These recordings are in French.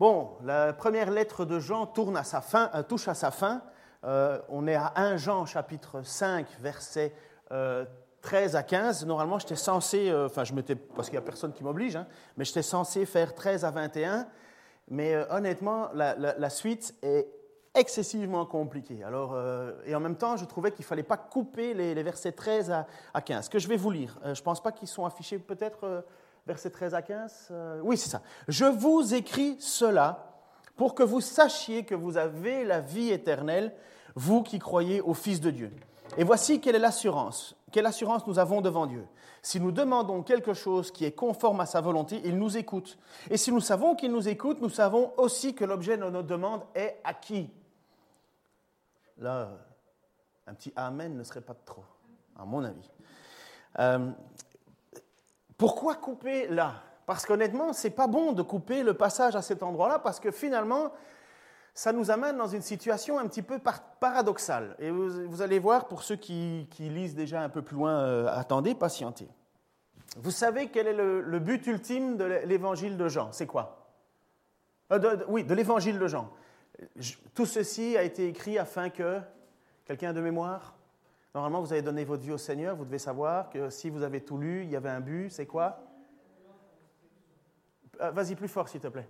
Bon, la première lettre de Jean tourne à sa fin, euh, touche à sa fin. Euh, on est à 1 Jean chapitre 5, versets 13 à 15. Normalement, j'étais censé, euh, enfin je m'étais, parce qu'il n'y a personne qui m'oblige, hein, mais j'étais censé faire 13 à 21. Mais honnêtement, la, suite est excessivement compliquée. Alors, et en même temps, je trouvais qu'il ne fallait pas couper les, versets 13 à, à, 15, que je vais vous lire. je ne pense pas qu'ils sont affichés peut-être versets 13 à 15. Euh, oui, c'est ça. Je vous écris cela pour que vous sachiez que vous avez la vie éternelle, vous qui croyez au Fils de Dieu. Et voici quelle est l'assurance. Quelle assurance nous avons devant Dieu Si nous demandons quelque chose qui est conforme à sa volonté, il nous écoute. Et si nous savons qu'il nous écoute, nous savons aussi que l'objet de notre demande est acquis. Là, un petit Amen ne serait pas trop, à mon avis. Euh, pourquoi couper là? Parce qu'honnêtement, ce n'est pas bon de couper le passage à cet endroit-là, parce que finalement, ça nous amène dans une situation un petit peu paradoxale. Et vous, allez voir, pour ceux qui, lisent déjà un peu plus loin, euh, attendez, patientez. Vous savez quel est le, but ultime de l'évangile de Jean C'est quoi? Euh, Oui, de l'évangile de Jean. tout ceci a été écrit afin que... Quelqu'un de mémoire? Normalement, vous avez donné votre vie au Seigneur, vous devez savoir que si vous avez tout lu, il y avait un but, c'est quoi? Euh, Vas-y plus fort, s'il te plaît.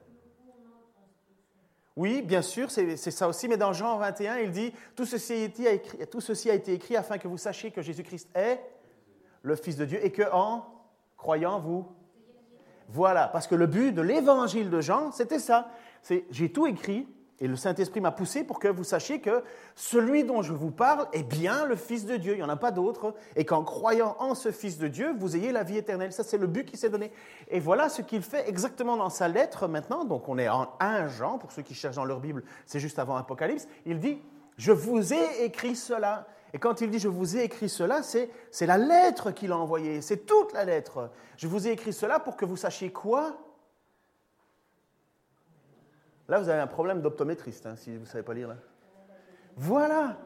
Oui, bien sûr, c'est ça aussi, mais dans Jean 21, il dit, tout ceci, a été écrit, tout ceci a été écrit afin que vous sachiez que Jésus-Christ est le Fils de Dieu et que en croyant, vous... Voilà, parce que le but de l'évangile de Jean, c'était ça. C'est j'ai tout écrit et le Saint-Esprit m'a poussé pour que vous sachiez que celui dont je vous parle est bien le Fils de Dieu. Il n'y en a pas d'autre. Et qu'en croyant en ce Fils de Dieu, vous ayez la vie éternelle. Ça, c'est le but qui s'est donné. Et voilà ce qu'il fait exactement dans sa lettre maintenant. Donc, on est en 1 Jean, pour ceux qui cherchent dans leur Bible, c'est juste avant Apocalypse. Il dit, je vous ai écrit cela. Et quand il dit je vous ai écrit cela, c'est la lettre qu'il a envoyée. C'est toute la lettre. Je vous ai écrit cela pour que vous sachiez quoi? Là, vous avez un problème d'optométriste, hein, si vous ne savez pas lire. Là. Voilà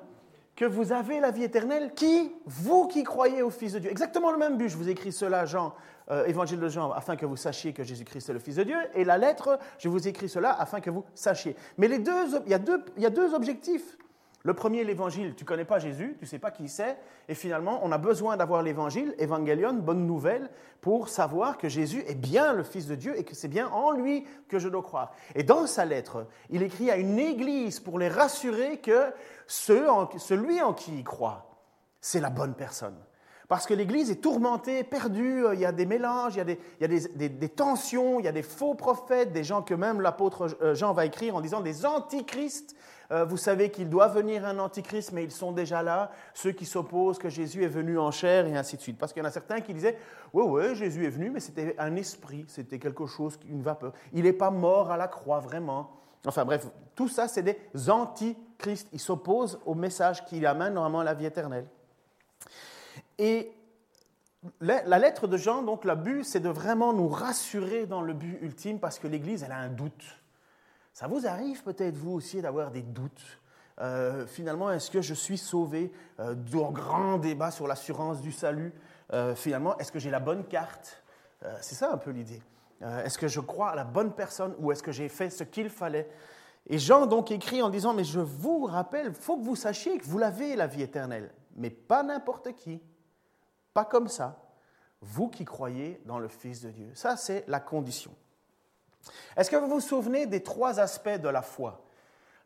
que vous avez la vie éternelle, qui Vous qui croyez au Fils de Dieu. Exactement le même but. Je vous écris cela, Jean, euh, Évangile de Jean, afin que vous sachiez que Jésus-Christ est le Fils de Dieu. Et la lettre, je vous écris cela afin que vous sachiez. Mais il, y il y a deux objectifs. Le premier, l'évangile, tu connais pas Jésus, tu sais pas qui c'est, et finalement, on a besoin d'avoir l'évangile, évangélion, bonne nouvelle, pour savoir que Jésus est bien le Fils de Dieu et que c'est bien en lui que je dois croire. Et dans sa lettre, il écrit à une église pour les rassurer que celui en qui il croit, c'est la bonne personne. Parce que l'Église est tourmentée, perdue, il y a des mélanges, il y a, des, il y a des, tensions, il y a des faux prophètes, des gens que même l'apôtre euh, Jean va écrire en disant des antichrists euh, vous savez qu'il doit venir un antichrist, mais ils sont déjà là, ceux qui s'opposent que Jésus est venu en chair et ainsi de suite. Parce qu'il y en a certains qui disaient, oui, oui, Jésus est venu, mais c'était un esprit, c'était quelque chose, une vapeur. Il n'est pas mort à la croix, vraiment. Enfin bref, tout ça, c'est des antichrists. Ils s'opposent au message qui amène normalement à la vie éternelle. Et la lettre de Jean, donc, le but, c'est de vraiment nous rassurer dans le but ultime parce que l'Église, elle a un doute. Ça vous arrive peut-être vous aussi d'avoir des doutes? Euh, finalement, est-ce que je suis sauvé euh, d'un grand débat sur l'assurance du salut? Euh, Finalement, est-ce que j'ai la bonne carte? C'est ça un peu l'idée. est-ce que je crois à la bonne personne ou est-ce que j'ai fait ce qu'il fallait? Et Jean donc écrit en disant, mais je vous rappelle, faut que vous sachiez que vous l'avez, la vie éternelle, mais pas n'importe qui, pas comme ça. Vous qui croyez dans le Fils de Dieu. Ça, c'est la condition. Est-ce que vous vous souvenez des trois aspects de la foi?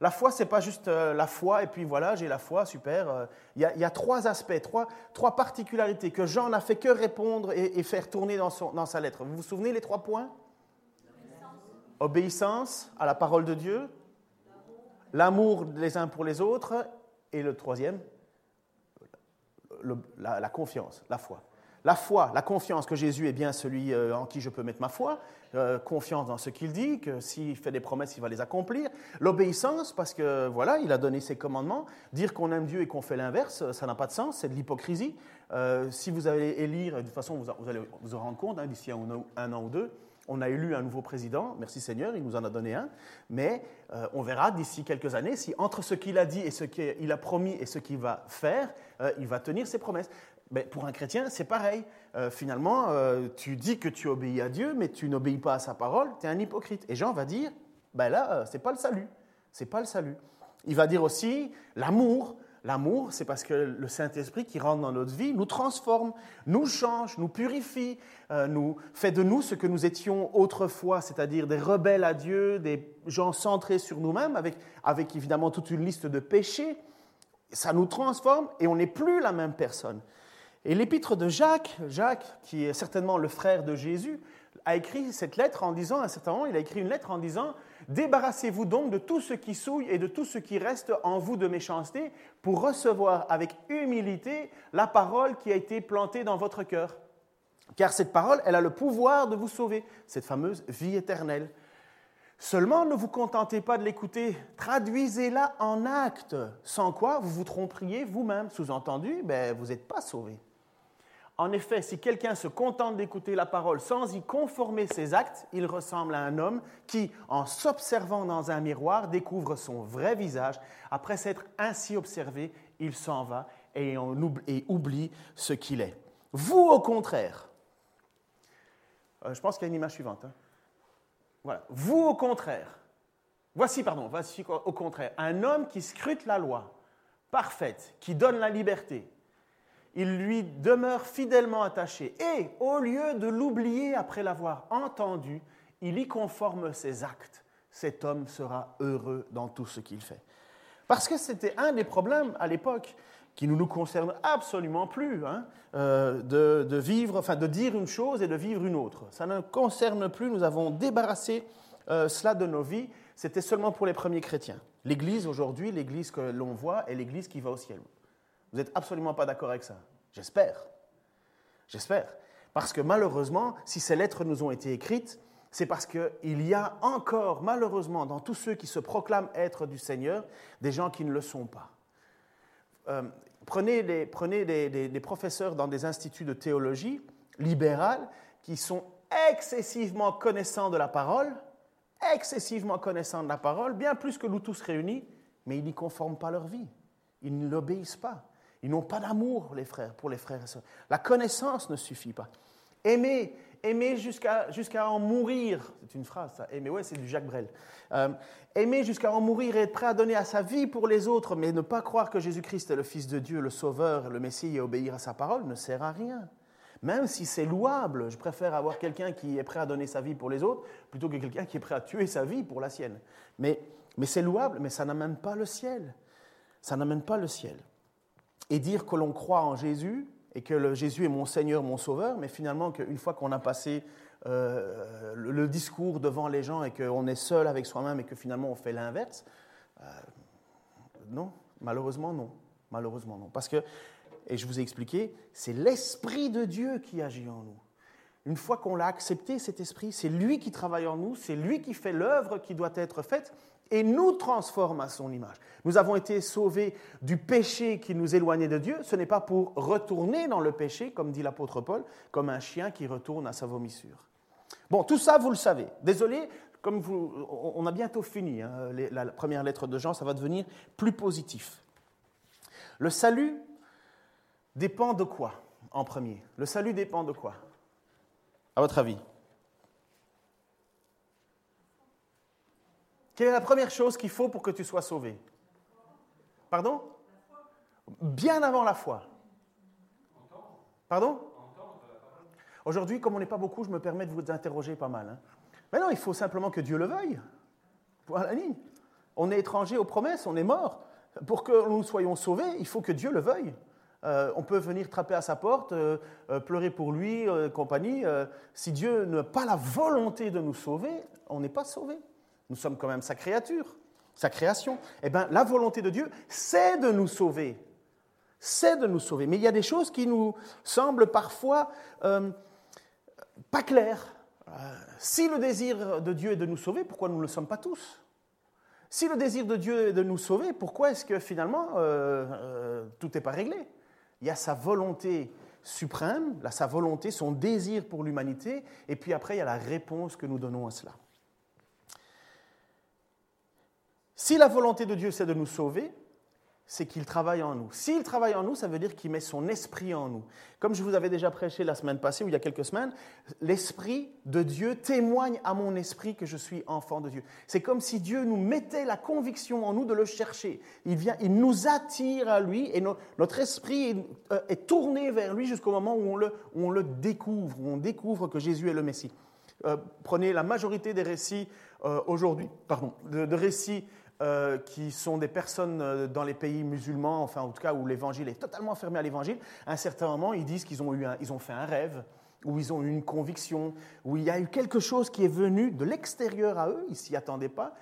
La foi, ce n'est pas juste euh, la foi et puis voilà, j'ai la foi, super. Euh, il y, a, trois aspects, trois, particularités que Jean n'a fait que répondre et, faire tourner dans, dans, sa lettre. Vous vous souvenez les trois points? Obéissance à la parole de Dieu, l'amour les uns pour les autres et le troisième, la, confiance, la foi. la foi, la confiance que Jésus est bien celui euh, en qui je peux mettre ma foi, euh, confiance dans ce qu'il dit, que s'il fait des promesses, il va les accomplir. L'obéissance, parce que voilà, il a donné ses commandements. Dire qu'on aime Dieu et qu'on fait l'inverse, ça n'a pas de sens, c'est de l'hypocrisie. Euh, si vous allez élire, de toute façon, vous, allez vous en rendre compte hein, d'ici un, an ou deux, on a élu un nouveau président, merci Seigneur, il nous en a donné un, mais on verra d'ici quelques années si entre ce qu'il a dit et ce qu'il a promis et ce qu'il va faire, il va tenir ses promesses. Ben, pour un chrétien, c'est pareil. Euh, finalement, euh, tu dis que tu obéis à Dieu, mais tu n'obéis pas à sa parole, tu es un hypocrite. Et Jean va dire, ben là, euh, c'est pas le salut. C'est pas le salut. Il va dire aussi l'amour. L'amour, c'est parce que le Saint-Esprit qui rentre dans notre vie nous transforme, nous change, nous purifie, nous fait de nous ce que nous étions autrefois, c'est-à-dire des rebelles à Dieu, des gens centrés sur nous-mêmes, avec, avec évidemment toute une liste de péchés. Ça nous transforme et on n'est plus la même personne. Et l'épître de Jacques, Jacques, qui est certainement le frère de Jésus, a écrit cette lettre en disant, à un certain moment, il a écrit une lettre en disant Débarrassez-vous donc de tout ce qui souille et de tout ce qui reste en vous de méchanceté pour recevoir avec humilité la parole qui a été plantée dans votre cœur. Car cette parole, elle a le pouvoir de vous sauver, cette fameuse vie éternelle. Seulement, ne vous contentez pas de l'écouter, traduisez-la en actes, sans quoi vous vous tromperiez vous-même. Sous-entendu, ben, vous n'êtes pas sauvé. En effet, si quelqu'un se contente d'écouter la parole sans y conformer ses actes, il ressemble à un homme qui, en s'observant dans un miroir, découvre son vrai visage. Après s'être ainsi observé, il s'en va et, oublie ce qu'il est. Vous, au contraire, euh, je pense qu'il y a une image suivante. Hein. Voilà. Vous, au contraire, voici, pardon, voici au contraire, un homme qui scrute la loi parfaite, qui donne la liberté, il lui demeure fidèlement attaché. Et au lieu de l'oublier après l'avoir entendu, il y conforme ses actes. Cet homme sera heureux dans tout ce qu'il fait. Parce que c'était un des problèmes à l'époque qui ne nous concerne absolument plus, hein, euh, de, vivre, enfin de dire une chose et de vivre une autre. Ça ne concerne plus. Nous avons débarrassé euh, cela de nos vies. C'était seulement pour les premiers chrétiens. L'Église aujourd'hui, l'Église que l'on voit, est l'Église qui va au ciel. Vous n'êtes absolument pas d'accord avec ça J'espère. J'espère. Parce que malheureusement, si ces lettres nous ont été écrites, c'est parce qu'il y a encore, malheureusement, dans tous ceux qui se proclament être du Seigneur, des gens qui ne le sont pas. Euh, prenez, les, prenez des, professeurs dans des instituts de théologie libérales qui sont excessivement connaissants de la parole, excessivement connaissants de la parole, bien plus que nous tous réunis, mais ils n'y conforment pas leur vie. Ils ne l'obéissent pas. Ils n'ont pas d'amour, les frères, pour les frères et sœurs. La connaissance ne suffit pas. Aimer, aimer jusqu'à en mourir, c'est une phrase ça, aimer, ouais, c'est du Jacques Brel. Euh, aimer jusqu'à en mourir et être prêt à donner à sa vie pour les autres, mais ne pas croire que Jésus-Christ est le Fils de Dieu, le Sauveur, le Messie et obéir à sa parole ne sert à rien. Même si c'est louable, je préfère avoir quelqu'un qui est prêt à donner sa vie pour les autres plutôt que quelqu'un qui est prêt à tuer sa vie pour la sienne. Mais, mais c'est louable, mais ça n'amène pas le ciel. Ça n'amène pas le ciel et dire que l'on croit en Jésus et que Jésus est mon Seigneur, mon Sauveur, mais finalement qu'une fois qu'on a passé euh, le, discours devant les gens et qu'on est seul avec soi-même et que finalement on fait l'inverse, euh, non, malheureusement non, malheureusement non. Parce que, et je vous ai expliqué, c'est l'Esprit de Dieu qui agit en nous. Une fois qu'on l'a accepté, cet esprit, c'est lui qui travaille en nous, c'est lui qui fait l'œuvre qui doit être faite et nous transforme à son image. Nous avons été sauvés du péché qui nous éloignait de Dieu. Ce n'est pas pour retourner dans le péché, comme dit l'apôtre Paul, comme un chien qui retourne à sa vomissure. Bon, tout ça, vous le savez. Désolé, comme vous, on a bientôt fini. Hein, la première lettre de Jean, ça va devenir plus positif. Le salut dépend de quoi en premier? Le salut dépend de quoi? À votre avis? Quelle est la première chose qu'il faut pour que tu sois sauvé Pardon Bien avant la foi. Pardon Aujourd'hui, comme on n'est pas beaucoup, je me permets de vous interroger pas mal. Hein. Mais non, il faut simplement que Dieu le veuille. Pour la ligne. On est étranger aux promesses, on est mort. Pour que nous soyons sauvés, il faut que Dieu le veuille. Euh, on peut venir trapper à sa porte, euh, euh, pleurer pour lui, compagnie. si Dieu n'a pas la volonté de nous sauver, on n'est pas sauvé. Nous sommes quand même sa créature, sa création. Eh bien, la volonté de Dieu, c'est de nous sauver. c'est de nous sauver. Mais il y a des choses qui nous semblent parfois euh, pas claires. Euh, si le désir de Dieu est de nous sauver, pourquoi nous ne le sommes pas tous? Si le désir de Dieu est de nous sauver, pourquoi est-ce que finalement euh, tout n'est pas réglé? Il y a sa volonté suprême, sa volonté, son désir pour l'humanité, et puis après il y a la réponse que nous donnons à cela. Si la volonté de Dieu c'est de nous sauver, c'est qu'il travaille en nous. S'il travaille en nous, ça veut dire qu'il met son esprit en nous. Comme je vous avais déjà prêché la semaine passée ou il y a quelques semaines, l'esprit de Dieu témoigne à mon esprit que je suis enfant de Dieu. C'est comme si Dieu nous mettait la conviction en nous de le chercher. Il vient, il nous attire à lui et notre esprit euh, est, tourné vers lui jusqu'au moment où on, le, découvre, où on découvre que Jésus est le Messie. Euh, prenez la majorité des récits euh, aujourd'hui, pardon, de récits euh, qui sont des personnes euh, dans les pays musulmans, enfin en tout cas où l'évangile est totalement fermé à l'évangile, à un certain moment, ils disent qu'ils ont, eu ils ont fait un rêve, où ils ont eu une conviction, où il y a eu quelque chose qui est venu de l'extérieur à eux, ils s'y attendaient pas,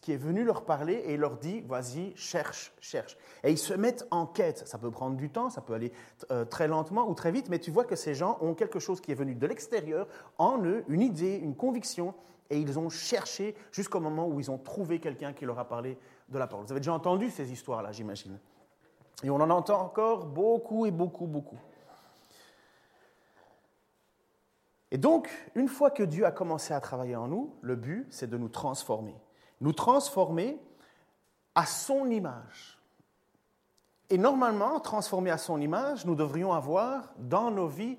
qui est venu leur parler et leur dit, vas-y, cherche, cherche. Et ils se mettent en quête. Ça peut prendre du temps, ça peut aller euh, très lentement ou très vite, mais tu vois que ces gens ont quelque chose qui est venu de l'extérieur, en eux, une idée, une conviction, et ils ont cherché jusqu'au moment où ils ont trouvé quelqu'un qui leur a parlé de la parole. Vous avez déjà entendu ces histoires-là, j'imagine. Et on en entend encore beaucoup et beaucoup, beaucoup. Et donc, une fois que Dieu a commencé à travailler en nous, le but, c'est de nous transformer. Nous transformer à son image. Et normalement, transformé à son image, nous devrions avoir dans nos vies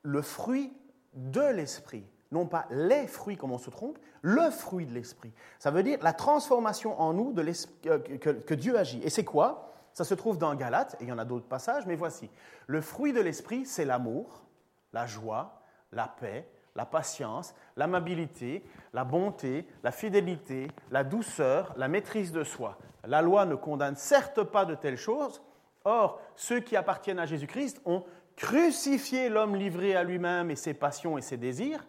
le fruit de l'esprit non pas les fruits comme on se trompe, le fruit de l'esprit. Ça veut dire la transformation en nous de euh, que, que, Dieu agit. Et c'est quoi? Ça se trouve dans Galates, et il y en a d'autres passages, mais voici. Le fruit de l'esprit, c'est l'amour, la joie, la paix, la patience, l'amabilité, la bonté, la fidélité, la douceur, la maîtrise de soi. La loi ne condamne certes pas de telles choses, or ceux qui appartiennent à Jésus-Christ ont crucifié l'homme livré à lui-même et ses passions et ses désirs,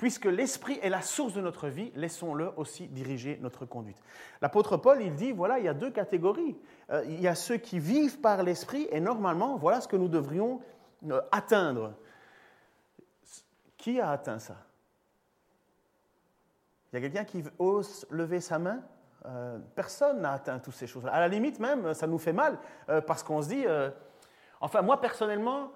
Puisque l'Esprit est la source de notre vie, laissons-le aussi diriger notre conduite. L'apôtre Paul, il dit, voilà, il y a deux catégories. Euh, il y a ceux qui vivent par l'Esprit, et normalement, voilà ce que nous devrions euh, atteindre. Qui a atteint ça? Il y a quelqu'un qui ose lever sa main? Euh, Personne n'a atteint toutes ces choses-là. À la limite même, ça nous fait mal, parce qu'on se dit, enfin moi personnellement,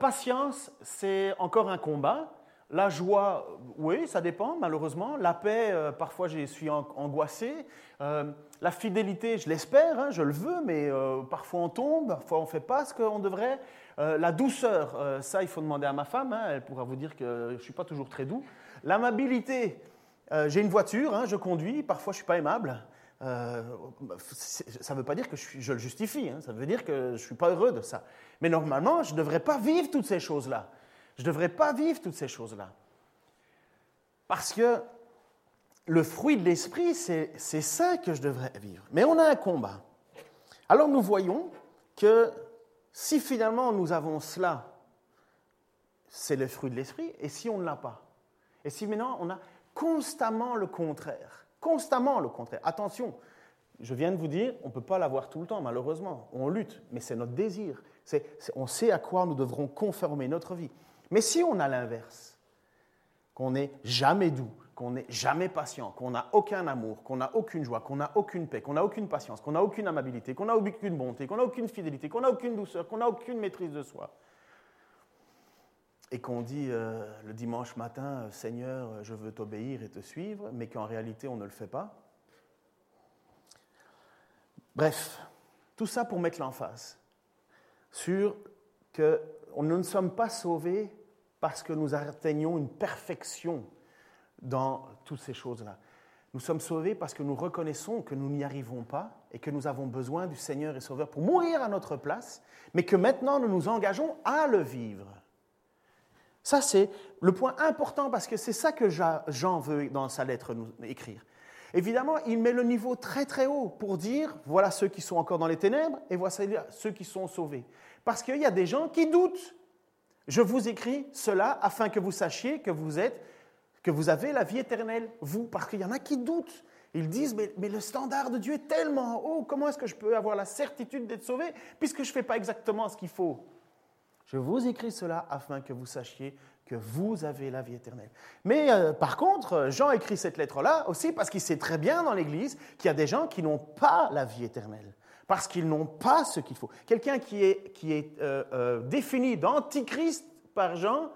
patience, c'est encore un combat. La joie, oui, ça dépend, malheureusement. La paix, euh, parfois, je suis angoissé. Euh, la fidélité, je l'espère, hein, je le veux, mais euh, parfois on tombe, parfois on ne fait pas ce qu'on devrait. la douceur, ça, il faut demander à ma femme, hein, elle pourra vous dire que je ne suis pas toujours très doux. L'amabilité, j'ai une voiture, hein, je conduis, parfois je ne suis pas aimable. ça ne veut pas dire que je, je le justifie, ça veut dire que je ne suis pas heureux de ça. Mais normalement, je ne devrais pas vivre toutes ces choses-là. Je ne devrais pas vivre toutes ces choses-là. Parce que le fruit de l'esprit, c'est ça que je devrais vivre. Mais on a un combat. Alors nous voyons que si finalement nous avons cela, c'est le fruit de l'esprit, et si on ne l'a pas? Et si maintenant on a constamment le contraire, constamment le contraire. Attention, je viens de vous dire, on ne peut pas l'avoir tout le temps, malheureusement. On lutte, mais c'est notre désir. on sait à quoi nous devrons conformer notre vie. Mais si on a l'inverse, qu'on n'est jamais doux, qu'on n'est jamais patient, qu'on n'a aucun amour, qu'on n'a aucune joie, qu'on n'a aucune paix, qu'on n'a aucune patience, qu'on n'a aucune amabilité, qu'on n'a aucune bonté, qu'on n'a aucune fidélité, qu'on n'a aucune douceur, qu'on n'a aucune maîtrise de soi, et qu'on dit euh, le dimanche matin, euh, Seigneur, je veux t'obéir et te suivre, mais qu'en réalité on ne le fait pas. Bref, tout ça pour mettre l'emphase sur que nous ne sommes pas sauvés parce que nous atteignons une perfection dans toutes ces choses-là. Nous sommes sauvés parce que nous reconnaissons que nous n'y arrivons pas et que nous avons besoin du Seigneur et Sauveur pour mourir à notre place, mais que maintenant nous nous engageons à le vivre. Ça, c'est le point important parce que c'est ça que Jean veut dans sa lettre nous écrire. Évidemment, il met le niveau très très haut pour dire voilà ceux qui sont encore dans les ténèbres et voilà ceux qui sont sauvés. Parce qu'il y a des gens qui doutent. Je vous écris cela afin que vous sachiez que vous êtes, que vous avez la vie éternelle, vous, parce qu'il y en a qui doutent. Ils disent, mais, le standard de Dieu est tellement haut, comment est-ce que je peux avoir la certitude d'être sauvé puisque je ne fais pas exactement ce qu'il faut? Je vous écris cela afin que vous sachiez que vous avez la vie éternelle. Mais euh, par contre, Jean écrit cette lettre-là aussi parce qu'il sait très bien dans l'Église qu'il y a des gens qui n'ont pas la vie éternelle, parce qu'ils n'ont pas ce qu'il faut. Quelqu'un qui est, euh, euh, défini d'antichrist par Jean,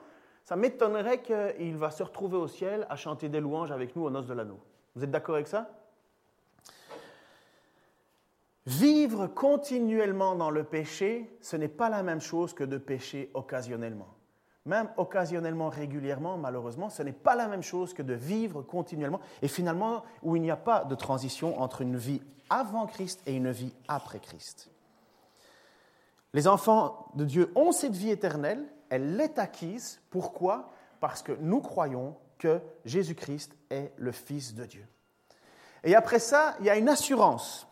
ça m'étonnerait qu'il va se retrouver au ciel à chanter des louanges avec nous aux noces de l'anneau. Vous êtes d'accord avec ça? Vivre continuellement dans le péché, ce n'est pas la même chose que de pécher occasionnellement. Même occasionnellement, régulièrement, malheureusement, ce n'est pas la même chose que de vivre continuellement et finalement où il n'y a pas de transition entre une vie avant Christ et une vie après Christ. Les enfants de Dieu ont cette vie éternelle, elle l'est acquise. Pourquoi? Parce que nous croyons que Jésus-Christ est le Fils de Dieu. Et après ça, il y a une assurance.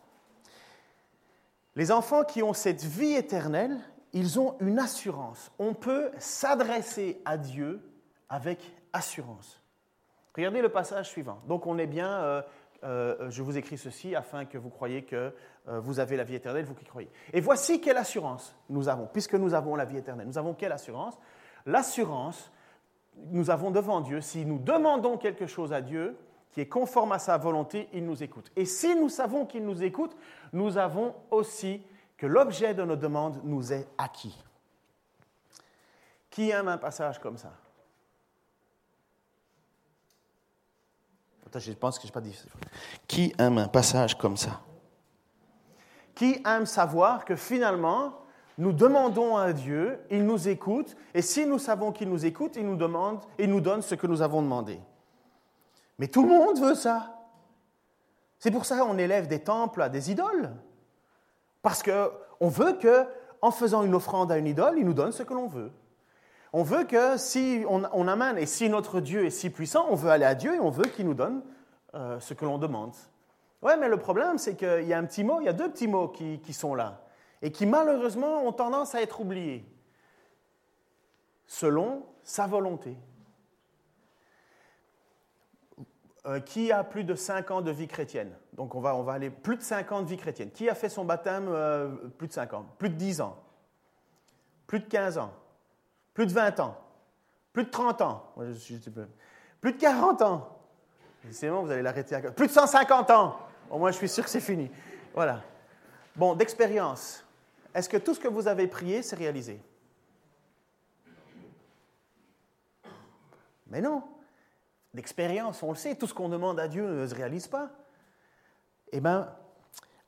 Les enfants qui ont cette vie éternelle, ils ont une assurance. On peut s'adresser à Dieu avec assurance. Regardez le passage suivant. Donc on est bien, euh, euh, je vous écris ceci afin que vous croyiez que euh, vous avez la vie éternelle, vous qui croyez. Et voici quelle assurance nous avons, puisque nous avons la vie éternelle. Nous avons quelle assurance? L'assurance nous avons devant Dieu, si nous demandons quelque chose à Dieu qui est conforme à sa volonté, il nous écoute. Et si nous savons qu'il nous écoute, nous avons aussi que l'objet de nos demandes nous est acquis. Qui aime un passage comme ça? Je pense que je n'ai pas dit. Qui aime un passage comme ça? Qui aime savoir que finalement, nous demandons à Dieu, il nous écoute, et si nous savons qu'il nous écoute, il nous demande, il nous donne ce que nous avons demandé. Mais tout le monde veut ça. C'est pour ça qu'on élève des temples à des idoles. Parce qu'on veut que, en faisant une offrande à une idole, il nous donne ce que l'on veut. On veut que si on, amène, et si notre Dieu est si puissant, on veut aller à Dieu et on veut qu'il nous donne euh, ce que l'on demande. Ouais, mais le problème, c'est qu'il y a un petit mot, il y a deux petits mots qui sont là et qui malheureusement ont tendance à être oubliés, selon sa volonté. Euh, qui a plus de 5 ans de vie chrétienne? Donc on va, on va aller plus de 5 ans de vie chrétienne. Qui a fait son baptême euh, plus de 5 ans? Plus de 10 ans? Plus de 15 ans? Plus de 20 ans Plus de 30 ans Plus de 40 ans bon, vous allez l'arrêter à... Plus de 150 ans Au moins, je suis sûr que c'est fini. Voilà. Bon, d'expérience. Est-ce que tout ce que vous avez prié s'est réalisé? Mais non. D'expérience, on le sait, tout ce qu'on demande à Dieu ne se réalise pas. Eh bien,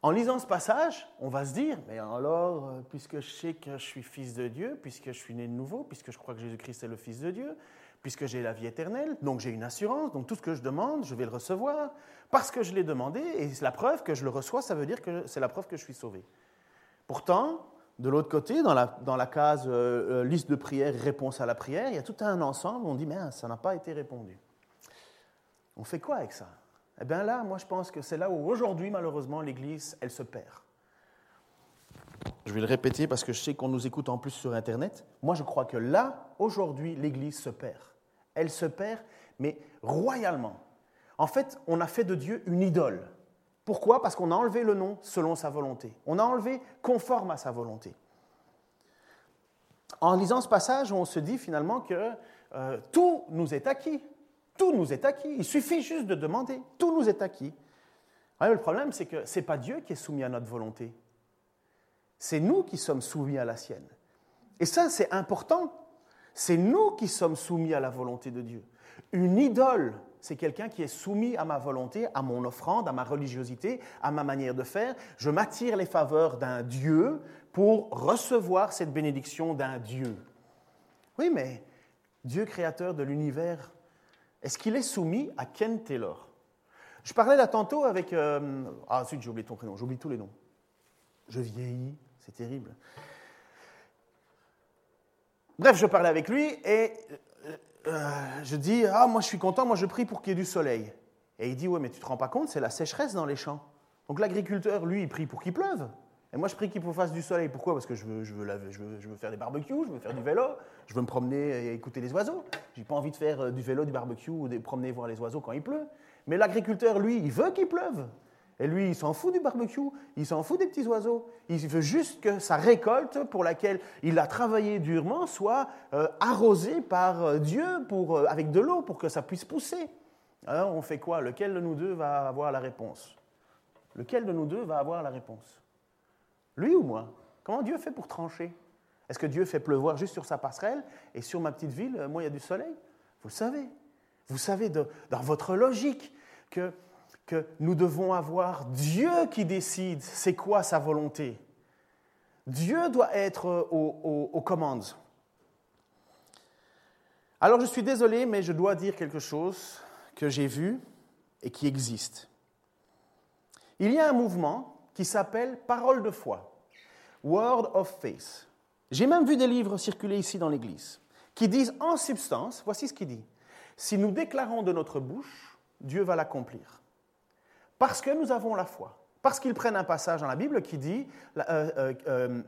en lisant ce passage, on va se dire, mais alors, euh, puisque je sais que je suis fils de Dieu, puisque je suis né de nouveau, puisque je crois que Jésus-Christ est le Fils de Dieu, puisque j'ai la vie éternelle, donc j'ai une assurance, donc tout ce que je demande, je vais le recevoir, parce que je l'ai demandé, et la preuve que je le reçois, ça veut dire que c'est la preuve que je suis sauvé. Pourtant, de l'autre côté, dans la, case euh, euh, liste de prières, réponse à la prière, il y a tout un ensemble on dit, mais ça n'a pas été répondu. On fait quoi avec ça? Eh bien là, moi je pense que c'est là où aujourd'hui, malheureusement, l'Église, elle se perd. Je vais le répéter parce que je sais qu'on nous écoute en plus sur Internet. Moi je crois que là, aujourd'hui, l'Église se perd. Elle se perd, mais royalement. En fait, on a fait de Dieu une idole. Pourquoi? Parce qu'on a enlevé le nom selon sa volonté. On a enlevé conforme à sa volonté. En lisant ce passage, on se dit finalement que euh, tout nous est acquis. Tout nous est acquis. Il suffit juste de demander. Tout nous est acquis. le problème, c'est que ce n'est pas Dieu qui est soumis à notre volonté. C'est nous qui sommes soumis à la sienne. Et ça, c'est important. C'est nous qui sommes soumis à la volonté de Dieu. Une idole c'est quelqu'un qui est soumis à ma volonté, à mon offrande, à ma religiosité, à ma manière de faire. Je m'attire les faveurs d'un Dieu pour recevoir cette bénédiction d'un Dieu. Oui, mais Dieu créateur de l'univers, est-ce qu'il est soumis à Ken Taylor? Je parlais là tantôt avec... Euh, ah, ensuite, j'ai oublié ton prénom, j'oublie tous les noms. Je vieillis, c'est terrible. Bref, je parlais avec lui et euh, je dis, ah, moi je suis content, moi je prie pour qu'il y ait du soleil. Et il dit, ouais, mais tu te rends pas compte, c'est la sécheresse dans les champs. Donc l'agriculteur, lui, il prie pour qu'il pleuve. Et moi, je prie qu'il fasse du soleil. Pourquoi? Parce que je veux, je, veux je, veux, je veux, faire des barbecues, je veux faire du vélo, je veux me promener et écouter les oiseaux. J'ai pas envie de faire euh, du vélo, du barbecue ou de promener voir les oiseaux quand il pleut. Mais l'agriculteur, lui, il veut qu'il pleuve. Et lui, il s'en fout du barbecue, il s'en fout des petits oiseaux. Il veut juste que sa récolte pour laquelle il a travaillé durement soit euh, arrosée par euh, Dieu pour, avec de l'eau pour que ça puisse pousser. Alors on fait quoi? Lequel de nous deux va avoir la réponse? Lequel de nous deux va avoir la réponse? Lui ou moi? Comment Dieu fait pour trancher? Est-ce que Dieu fait pleuvoir juste sur sa passerelle et sur ma petite ville, moi, il y a du soleil? Vous le savez. Vous savez dans votre logique que que nous devons avoir Dieu qui décide c'est quoi sa volonté. Dieu doit être aux, commandes. Alors je suis désolé, mais je dois dire quelque chose que j'ai vu et qui existe. Il y a un mouvement qui s'appelle Parole de foi, Word of Faith. J'ai même vu des livres circuler ici dans l'Église qui disent en substance, voici ce qu'il dit, si nous déclarons de notre bouche, Dieu va l'accomplir. Parce que nous avons la foi. Parce qu'ils prennent un passage dans la Bible qui dit euh, euh, euh,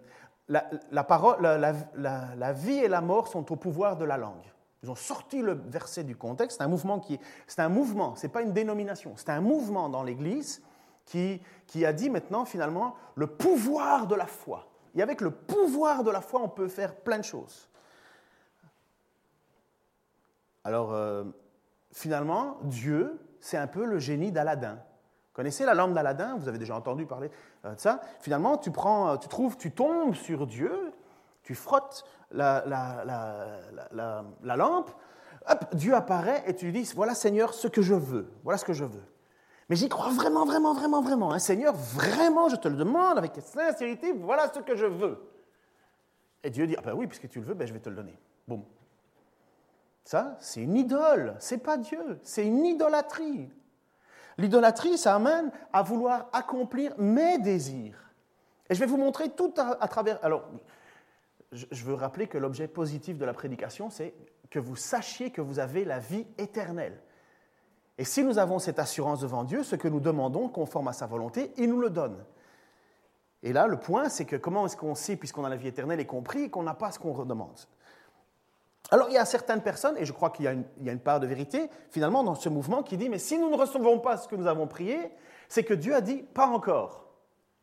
la, parole, la, vie et la mort sont au pouvoir de la langue. Ils ont sorti le verset du contexte. C'est un mouvement qui, c'est un mouvement, pas une dénomination. C'est un mouvement dans l'Église qui, a dit maintenant finalement le pouvoir de la foi. Et avec le pouvoir de la foi, on peut faire plein de choses. Alors, finalement, Dieu, c'est un peu le génie d'Aladin connaissez la lampe d'Aladin? Vous avez déjà entendu parler euh, de ça. Finalement, tu, prends, euh, tu trouves, tu tombes sur Dieu, tu frottes la, la, lampe, hop, Dieu apparaît et tu lui dis, voilà Seigneur, ce que je veux, voilà ce que je veux. Mais j'y crois vraiment, vraiment, vraiment, vraiment. Hein. Seigneur, vraiment, je te le demande avec sincérité, voilà ce que je veux. Et Dieu dit, ah ben oui, puisque tu le veux, ben je vais te le donner. Boum. Ça, c'est une idole, c'est pas Dieu, c'est une idolâtrie. L'idolâtrie, ça amène à vouloir accomplir mes désirs. Et je vais vous montrer tout à, travers... Alors, je, veux rappeler que l'objet positif de la prédication, c'est que vous sachiez que vous avez la vie éternelle. Et si nous avons cette assurance devant Dieu, ce que nous demandons conforme à sa volonté, il nous le donne. Et là, le point, c'est que comment est-ce qu'on sait, puisqu'on a la vie éternelle et compris, qu'on n'a pas ce qu'on redemande alors il y a certaines personnes, et je crois qu'il y, a une part de vérité finalement dans ce mouvement qui dit, mais si nous ne recevons pas ce que nous avons prié, c'est que Dieu a dit, pas encore,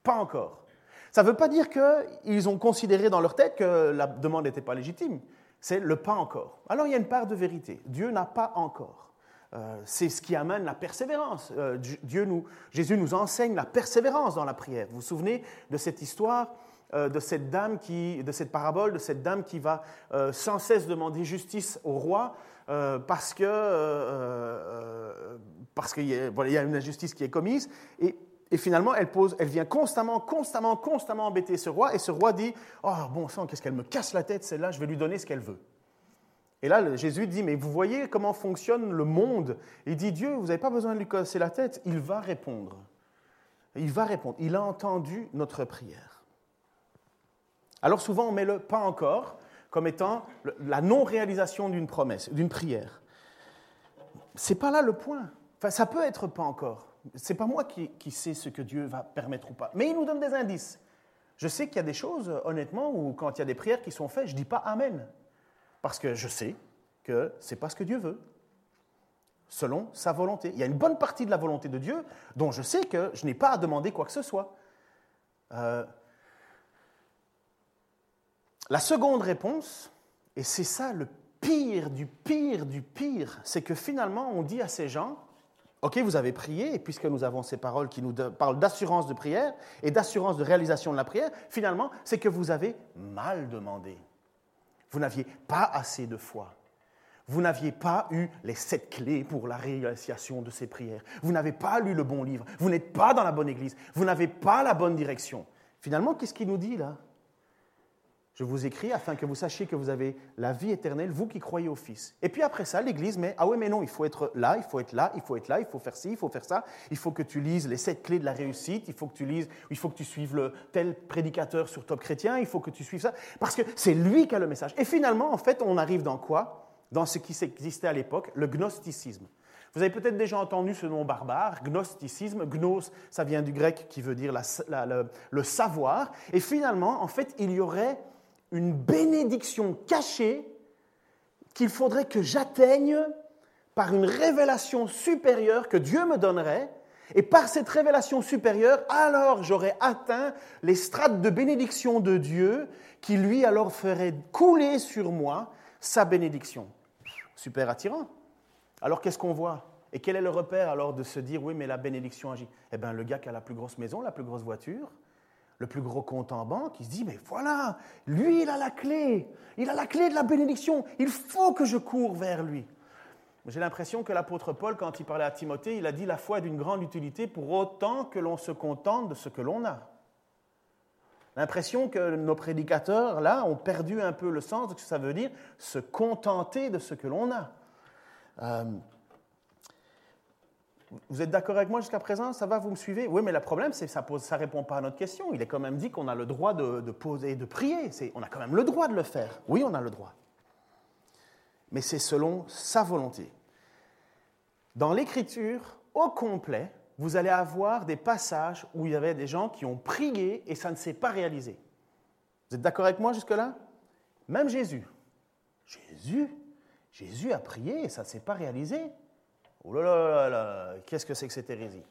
pas encore. Ça ne veut pas dire qu'ils ont considéré dans leur tête que la demande n'était pas légitime, c'est le pas encore. Alors il y a une part de vérité, Dieu n'a pas encore. Euh, c'est ce qui amène la persévérance. Euh, Dieu nous, Jésus nous enseigne la persévérance dans la prière. Vous vous souvenez de cette histoire euh, de cette dame qui, de cette parabole, de cette dame qui va sans cesse demander justice au roi parce que parce qu'il y, a une injustice qui est commise et, et, finalement elle pose, elle vient constamment, constamment, constamment embêter ce roi et ce roi dit oh bon sang qu'est-ce qu'elle me casse la tête celle-là, je vais lui donner ce qu'elle veut. Et là, Jésus dit, mais vous voyez comment fonctionne le monde? Il dit, Dieu, vous n'avez pas besoin de lui casser la tête, il va répondre. Il va répondre. Il a entendu notre prière. Alors souvent, on met le pas encore comme étant la non-réalisation d'une promesse, d'une prière. C'est pas là le point. Enfin, ça peut être pas encore. C'est pas moi qui, qui sais ce que Dieu va permettre ou pas. Mais il nous donne des indices. Je sais qu'il y a des choses, honnêtement, où quand il y a des prières qui sont faites, je dis pas Amen. Parce que je sais que c'est pas ce que Dieu veut, selon sa volonté. Il y a une bonne partie de la volonté de Dieu dont je sais que je n'ai pas à demander quoi que ce soit. Euh, la seconde réponse, et c'est ça le pire du pire du pire, c'est que finalement on dit à ces gens, OK, vous avez prié, et puisque nous avons ces paroles qui nous parlent d'assurance de prière et d'assurance de réalisation de la prière, finalement, c'est que vous avez mal demandé. Vous n'aviez pas assez de foi. Vous n'aviez pas eu les sept clés pour la réalisation de ces prières. Vous n'avez pas lu le bon livre. Vous n'êtes pas dans la bonne église. Vous n'avez pas la bonne direction. Finalement, qu'est-ce qu'il nous dit là? Je vous écris afin que vous sachiez que vous avez la vie éternelle, vous qui croyez au Fils. Et puis après ça, l'Église met, ah oui, mais non, il faut être là, il faut être là, il faut être là, il faut faire ci, il faut faire ça, il faut que tu lises les sept clés de la réussite, il faut que tu lises, il faut que tu suives le tel prédicateur sur Top Chrétien, il faut que tu suives ça, parce que c'est lui qui a le message. Et finalement, en fait, on arrive dans quoi? Dans ce qui existait à l'époque, le gnosticisme. Vous avez peut-être déjà entendu ce nom barbare, gnosticisme. Gnos, ça vient du grec qui veut dire le savoir. Et finalement, en fait, il y aurait une bénédiction cachée qu'il faudrait que j'atteigne par une révélation supérieure que Dieu me donnerait, et par cette révélation supérieure, alors j'aurais atteint les strates de bénédiction de Dieu qui lui alors ferait couler sur moi sa bénédiction. Super attirant. Alors qu'est-ce qu'on voit? Et quel est le repère alors de se dire oui mais la bénédiction agit? Eh bien le gars qui a la plus grosse maison, la plus grosse voiture, le plus gros compte en banque, il se dit mais voilà, lui il a la clé, il a la clé de la bénédiction, il faut que je cours vers lui. J'ai l'impression que l'apôtre Paul, quand il parlait à Timothée, il a dit la foi est d'une grande utilité pour autant que l'on se contente de ce que l'on a. L'impression que nos prédicateurs, là, ont perdu un peu le sens de ce que ça veut dire, se contenter de ce que l'on a. Euh, vous êtes d'accord avec moi jusqu'à présent? Ça va, vous me suivez? Oui, mais le problème, c'est que ça ne répond pas à notre question. Il est quand même dit qu'on a le droit de, poser, de prier. On a quand même le droit de le faire. Oui, on a le droit. Mais c'est selon sa volonté. Dans l'Écriture, au complet, vous allez avoir des passages où il y avait des gens qui ont prié et ça ne s'est pas réalisé. Vous êtes d'accord avec moi jusque-là? Même Jésus. Jésus? Jésus a prié et ça ne s'est pas réalisé. Oh là là là là, qu'est-ce que c'est que cette hérésie?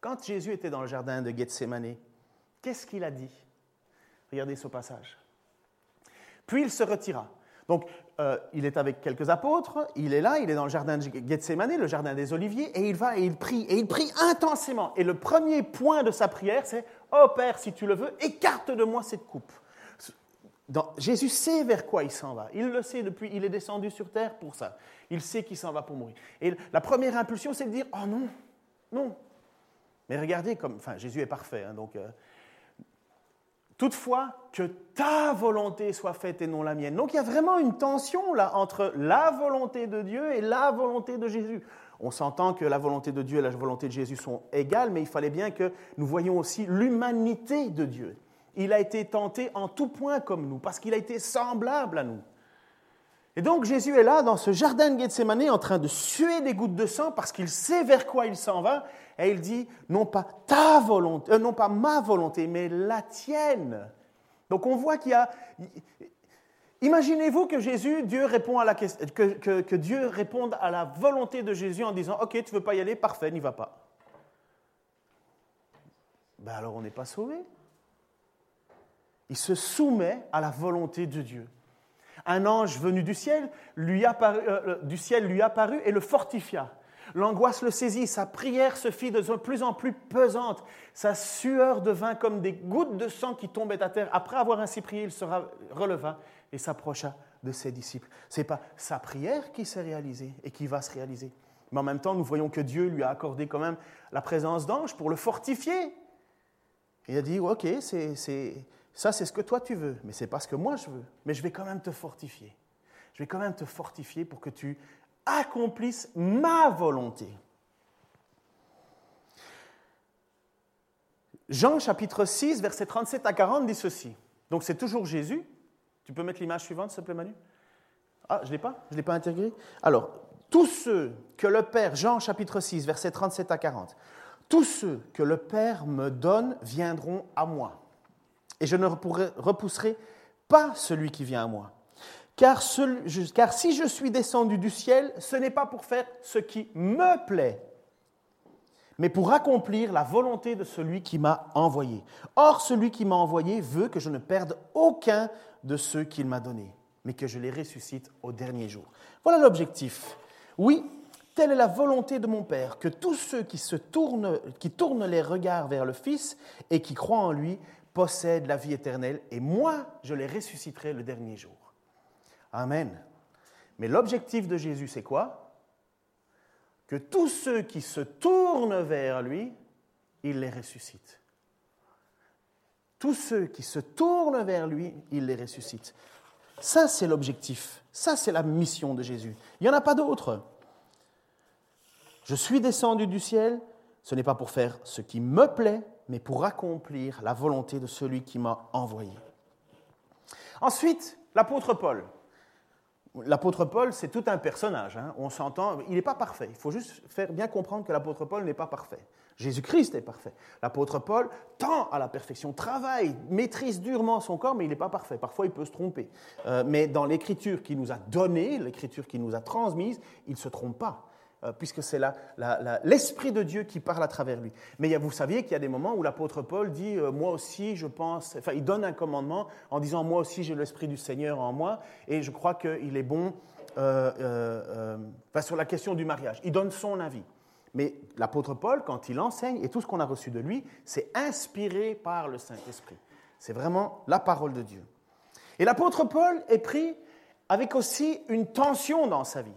Quand Jésus était dans le jardin de Gethsemane, qu'est-ce qu'il a dit? Regardez ce passage. Puis il se retira. Donc, euh, il est avec quelques apôtres, il est là, il est dans le jardin de Gethsemane, le jardin des Oliviers, et il va et il prie, et il prie intensément. Et le premier point de sa prière, c'est Oh Père, si tu le veux, écarte de moi cette coupe. Jésus sait vers quoi il s'en va. Il le sait depuis, il est descendu sur terre pour ça. Il sait qu'il s'en va pour mourir. Et la première impulsion, c'est de dire Oh non, non. Mais regardez, comme, enfin, Jésus est parfait, hein, donc. Euh, toutefois, que ta volonté soit faite et non la mienne. Donc il y a vraiment une tension là entre la volonté de Dieu et la volonté de Jésus. On s'entend que la volonté de Dieu et la volonté de Jésus sont égales, mais il fallait bien que nous voyions aussi l'humanité de Dieu. Il a été tenté en tout point comme nous, parce qu'il a été semblable à nous. Et donc Jésus est là dans ce jardin de Gethsemane en train de suer des gouttes de sang parce qu'il sait vers quoi il s'en va et il dit non pas ta volonté, euh, non pas ma volonté, mais la tienne. Donc on voit qu'il y a. Imaginez-vous que Jésus, Dieu répond à la question, que, que Dieu réponde à la volonté de Jésus en disant ok tu veux pas y aller, parfait, n'y va pas. Ben alors on n'est pas sauvé. Il se soumet à la volonté de Dieu. Un ange venu du ciel lui, apparu, euh, euh, du ciel lui apparut et le fortifia. L'angoisse le saisit, sa prière se fit de plus en plus pesante, sa sueur devint comme des gouttes de sang qui tombaient à terre. Après avoir ainsi prié, il se releva et s'approcha de ses disciples. Ce n'est pas sa prière qui s'est réalisée et qui va se réaliser. Mais en même temps, nous voyons que Dieu lui a accordé quand même la présence d'anges pour le fortifier. Il a dit, ok, c'est ça, c'est ce que toi tu veux, mais ce n'est pas ce que moi je veux. Mais je vais quand même te fortifier. Je vais quand même te fortifier pour que tu accomplisses ma volonté. Jean chapitre 6, versets 37 à 40 dit ceci. Donc c'est toujours Jésus. Tu peux mettre l'image suivante, s'il te plaît, Manu? Ah, je ne l'ai pas? Je ne l'ai pas intégré? Alors, tous ceux que le Père, Jean chapitre 6, versets 37 à 40, tous ceux que le Père me donne viendront à moi et je ne repousserai pas celui qui vient à moi. Car, si je suis descendu du ciel, ce n'est pas pour faire ce qui me plaît, mais pour accomplir la volonté de celui qui m'a envoyé. Or, celui qui m'a envoyé veut que je ne perde aucun de ceux qu'il m'a donnés, mais que je les ressuscite au dernier jour. Voilà l'objectif. Oui, telle est la volonté de mon Père, que tous ceux qui, tournent, qui tournent les regards vers le Fils et qui croient en lui possèdent la vie éternelle et moi, je les ressusciterai le dernier jour. Amen. Mais l'objectif de Jésus, c'est quoi? Que tous ceux qui se tournent vers lui, il les ressuscite. Tous ceux qui se tournent vers lui, il les ressuscite. Ça, c'est l'objectif. Ça, c'est la mission de Jésus. Il n'y en a pas d'autre. Je suis descendu du ciel, ce n'est pas pour faire ce qui me plaît, mais pour accomplir la volonté de celui qui m'a envoyé. Ensuite, l'apôtre Paul. L'apôtre Paul, c'est tout un personnage. Hein. On s'entend, il n'est pas parfait. Il faut juste faire bien comprendre que l'apôtre Paul n'est pas parfait. Jésus-Christ est parfait. L'apôtre Paul tend à la perfection, travaille, maîtrise durement son corps, mais il n'est pas parfait. Parfois, il peut se tromper. Euh, mais dans l'écriture qu'il nous a donnée, l'écriture qu'il nous a transmise, il ne se trompe pas. Euh, puisque c'est l'Esprit de Dieu qui parle à travers lui. Mais vous saviez qu'il y a des moments où l'apôtre Paul dit euh, Moi aussi, je pense. Enfin, il donne un commandement en disant Moi aussi, j'ai l'Esprit du Seigneur en moi, et je crois qu'il est bon euh, sur la question du mariage. Il donne son avis. Mais l'apôtre Paul, quand il enseigne, et tout ce qu'on a reçu de lui, c'est inspiré par le Saint-Esprit. C'est vraiment la parole de Dieu. Et l'apôtre Paul est pris avec aussi une tension dans sa vie.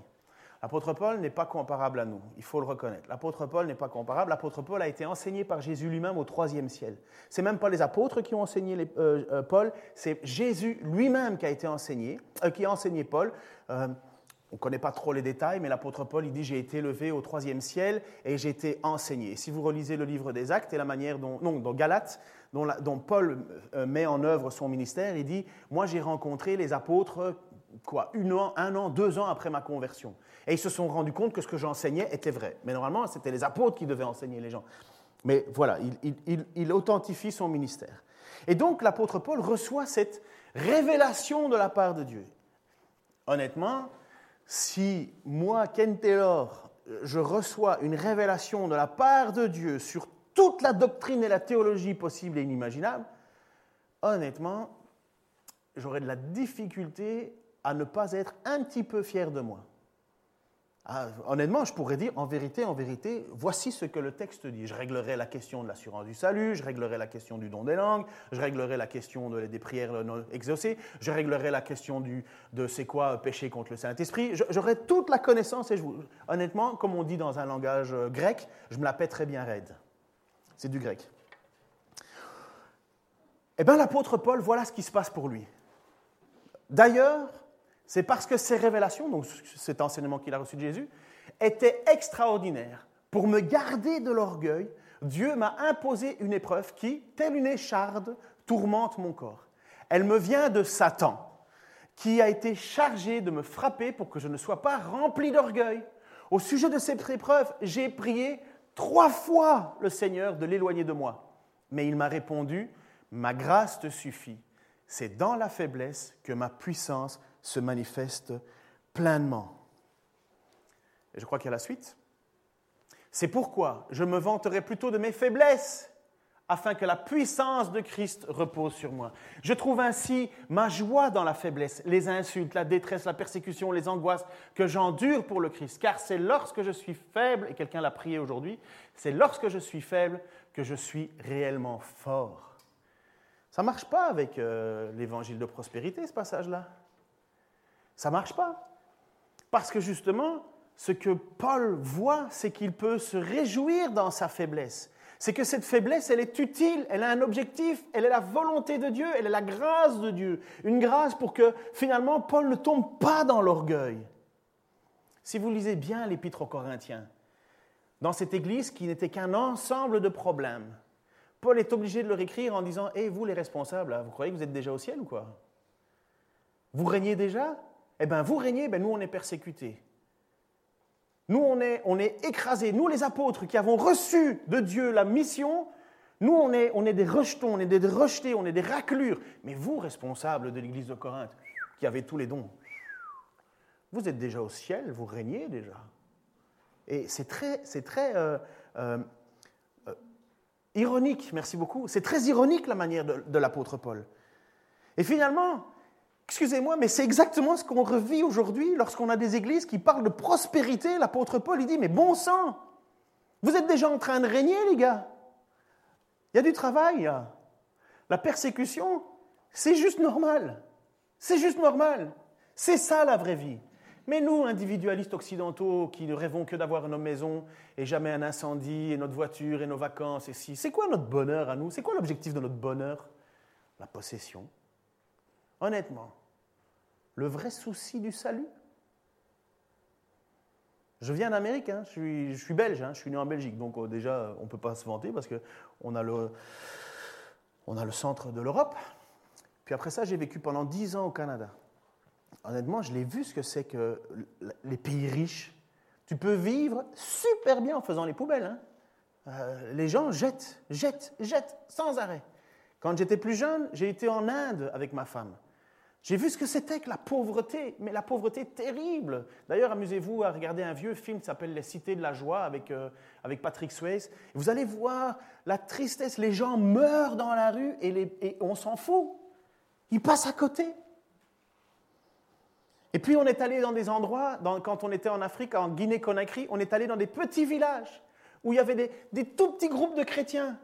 L'apôtre Paul n'est pas comparable à nous, il faut le reconnaître. L'apôtre Paul n'est pas comparable. L'apôtre Paul a été enseigné par Jésus lui-même au troisième ciel. C'est même pas les apôtres qui ont enseigné euh, euh, Paul, c'est Jésus lui-même qui a été enseigné, euh, qui a enseigné Paul. on ne connaît pas trop les détails, mais l'apôtre Paul, il dit J'ai été élevé au troisième ciel et j'ai été enseigné. si vous relisez le livre des Actes et la manière dont, non, dans Galates, dont, dont Paul met en œuvre son ministère, il dit Moi, j'ai rencontré les apôtres, quoi, an, un an, deux ans après ma conversion. Et ils se sont rendus compte que ce que j'enseignais était vrai. Mais normalement, c'était les apôtres qui devaient enseigner les gens. Mais voilà, il, authentifie son ministère. Et donc, l'apôtre Paul reçoit cette révélation de la part de Dieu. Honnêtement, si moi, Ken Taylor, je reçois une révélation de la part de Dieu sur toute la doctrine et la théologie possible et inimaginable, honnêtement, j'aurais de la difficulté à ne pas être un petit peu fier de moi. Ah, honnêtement, je pourrais dire, en vérité, en vérité, voici ce que le texte dit. Je réglerai la question de l'assurance du salut, je réglerai la question du don des langues, je réglerai la question des prières exaucées, je réglerai la question du, de c'est quoi péché contre le Saint-Esprit. J'aurai toute la connaissance et je, honnêtement, comme on dit dans un langage euh, grec, je me la très bien raide. C'est du grec. Eh bien, l'apôtre Paul, voilà ce qui se passe pour lui. D'ailleurs, c'est parce que ces révélations, donc cet enseignement qu'il a reçu de Jésus, étaient extraordinaires. Pour me garder de l'orgueil, Dieu m'a imposé une épreuve qui, telle une écharde, tourmente mon corps. Elle me vient de Satan, qui a été chargé de me frapper pour que je ne sois pas rempli d'orgueil. Au sujet de cette épreuve, j'ai prié trois fois le Seigneur de l'éloigner de moi. Mais il m'a répondu, ma grâce te suffit. C'est dans la faiblesse que ma puissance se manifeste pleinement. Et je crois qu'il y a la suite. C'est pourquoi je me vanterai plutôt de mes faiblesses, afin que la puissance de Christ repose sur moi. Je trouve ainsi ma joie dans la faiblesse, les insultes, la détresse, la persécution, les angoisses que j'endure pour le Christ. Car c'est lorsque je suis faible, et quelqu'un l'a prié aujourd'hui, c'est lorsque je suis faible que je suis réellement fort. Ça ne marche pas avec euh, l'évangile de prospérité, ce passage-là. Ça ne marche pas. Parce que justement, ce que Paul voit, c'est qu'il peut se réjouir dans sa faiblesse. C'est que cette faiblesse, elle est utile, elle a un objectif, elle est la volonté de Dieu, elle est la grâce de Dieu. Une grâce pour que finalement Paul ne tombe pas dans l'orgueil. Si vous lisez bien l'épître aux Corinthiens, dans cette église qui n'était qu'un ensemble de problèmes, Paul est obligé de leur écrire en disant Hé, vous les responsables, vous croyez que vous êtes déjà au ciel ou quoi? Vous régnez déjà? Eh bien, vous régnez, ben nous, on est persécutés. Nous, on est, on est écrasés. Nous, les apôtres qui avons reçu de Dieu la mission, nous, on est, on est des rejetons, on est des rejetés, on est des raclures. Mais vous, responsables de l'Église de Corinthe, qui avez tous les dons, vous êtes déjà au ciel, vous régnez déjà. Et c'est très, c'est très euh, euh, euh, ironique, merci beaucoup, c'est très ironique la manière de l'apôtre Paul. Et finalement, Excusez-moi, mais c'est exactement ce qu'on revit aujourd'hui lorsqu'on a des églises qui parlent de prospérité. L'apôtre Paul, il dit, mais bon sang, vous êtes déjà en train de régner, les gars. Il y a du travail. La persécution, c'est juste normal. C'est juste normal. C'est ça la vraie vie. Mais nous, individualistes occidentaux, qui ne rêvons que d'avoir nos maisons et jamais un incendie, et notre voiture et nos vacances, et si, c'est quoi notre bonheur à nous? C'est quoi l'objectif de notre bonheur? La possession. Honnêtement, le vrai souci du salut Je viens d'Amérique, hein, je, suis, belge, hein, je suis né en Belgique, donc oh, déjà on ne peut pas se vanter parce qu'on a le, on a le centre de l'Europe. Puis après ça, j'ai vécu pendant dix ans au Canada. Honnêtement, je l'ai vu ce que c'est que les pays riches. Tu peux vivre super bien en faisant les poubelles. Hein. Euh, les gens jettent, jettent, jettent sans arrêt. Quand j'étais plus jeune, j'ai été en Inde avec ma femme. J'ai vu ce que c'était que la pauvreté, mais la pauvreté terrible. D'ailleurs, amusez-vous à regarder un vieux film qui s'appelle Les Cités de la Joie avec, euh, Patrick Swayze. Vous allez voir la tristesse. Les gens meurent dans la rue et, on s'en fout. Ils passent à côté. Et puis on est allé dans des endroits, quand on était en Afrique, en Guinée-Conakry, on est allé dans des petits villages où il y avait des tout petits groupes de chrétiens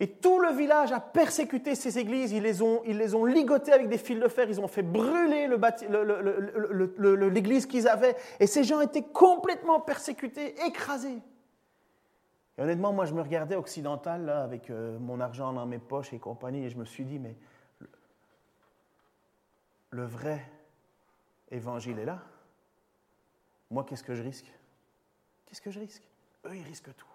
et tout le village a persécuté ces églises, ils les ont, ils ligotées avec des fils de fer, ils ont fait brûler l'église qu'ils avaient, et ces gens étaient complètement persécutés, écrasés. Et honnêtement, moi, je me regardais occidental, là, avec euh, mon argent dans mes poches et compagnie, et je me suis dit, mais le vrai évangile est là. Moi, qu'est-ce que je risque? Qu'est-ce que je risque? Eux, ils risquent tout.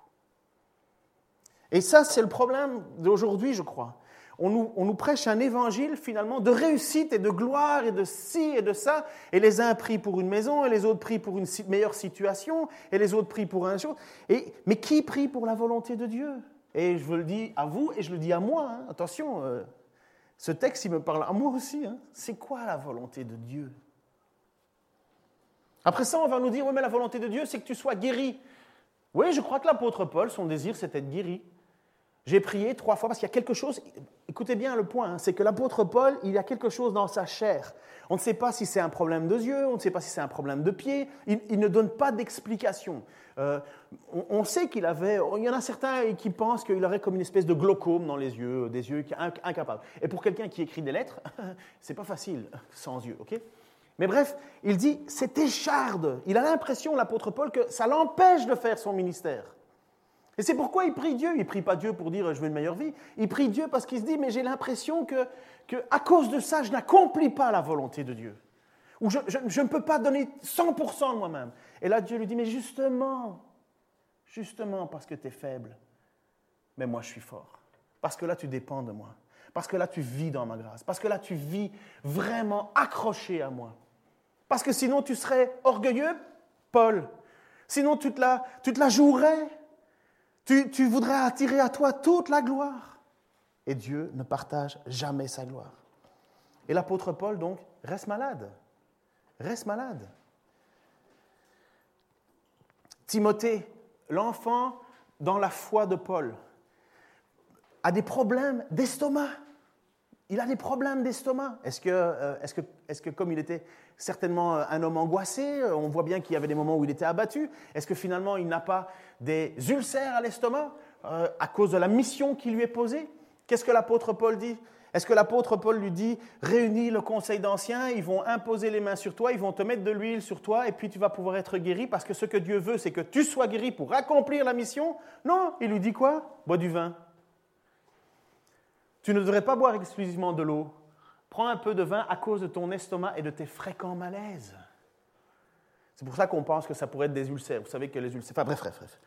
Et ça, c'est le problème d'aujourd'hui, je crois. On nous, prêche un évangile finalement de réussite et de gloire et de ci et de ça, et les uns prient pour une maison, et les autres prient pour une meilleure situation, et les autres prient pour un. Et, mais qui prie pour la volonté de Dieu? Et je vous le dis à vous et je le dis à moi. Hein. Attention, euh, ce texte, il me parle à moi aussi. Hein. C'est quoi la volonté de Dieu? Après ça, on va nous dire, oui, mais la volonté de Dieu, c'est que tu sois guéri. Oui, je crois que l'apôtre Paul, son désir, c'était d'être guéri. J'ai prié trois fois parce qu'il y a quelque chose, écoutez bien le point, hein, c'est que l'apôtre Paul, il y a quelque chose dans sa chair. On ne sait pas si c'est un problème de yeux, on ne sait pas si c'est un problème de pied, il, ne donne pas d'explication. Euh, on, sait qu'il avait, il y en a certains qui pensent qu'il aurait comme une espèce de glaucome dans les yeux, des yeux incapables. Et pour quelqu'un qui écrit des lettres, c'est pas facile sans yeux, ok? Mais bref, il dit, c'est écharde. Il a l'impression, l'apôtre Paul, que ça l'empêche de faire son ministère. Et c'est pourquoi il prie Dieu. Il prie pas Dieu pour dire je veux une meilleure vie. Il prie Dieu parce qu'il se dit mais j'ai l'impression que, que, à cause de ça, je n'accomplis pas la volonté de Dieu. Ou je, je ne peux pas donner 100% de moi-même. Et là, Dieu lui dit mais justement, justement parce que tu es faible, mais moi je suis fort. Parce que là, tu dépends de moi. Parce que là, tu vis dans ma grâce. Parce que là, tu vis vraiment accroché à moi. Parce que sinon, tu serais orgueilleux, Paul. Sinon, tu te la, tu te la jouerais. Tu, voudrais attirer à toi toute la gloire. Et Dieu ne partage jamais sa gloire. Et l'apôtre Paul, donc, reste malade. Reste malade. Timothée, l'enfant dans la foi de Paul, a des problèmes d'estomac. Il a des problèmes d'estomac. Est-ce que, euh, est que, est que, comme il était certainement un homme angoissé, euh, on voit bien qu'il y avait des moments où il était abattu, est-ce que finalement il n'a pas des ulcères à l'estomac euh, à cause de la mission qui lui est posée? Qu'est-ce que l'apôtre Paul dit? Est-ce que l'apôtre Paul lui dit Réunis le conseil d'anciens, ils vont imposer les mains sur toi, ils vont te mettre de l'huile sur toi, et puis tu vas pouvoir être guéri parce que ce que Dieu veut, c'est que tu sois guéri pour accomplir la mission? Non, il lui dit quoi? Bois du vin. Tu ne devrais pas boire exclusivement de l'eau. Prends un peu de vin à cause de ton estomac et de tes fréquents malaises. C'est pour ça qu'on pense que ça pourrait être des ulcères. Vous savez que les ulcères. Enfin, bref, bref, bref.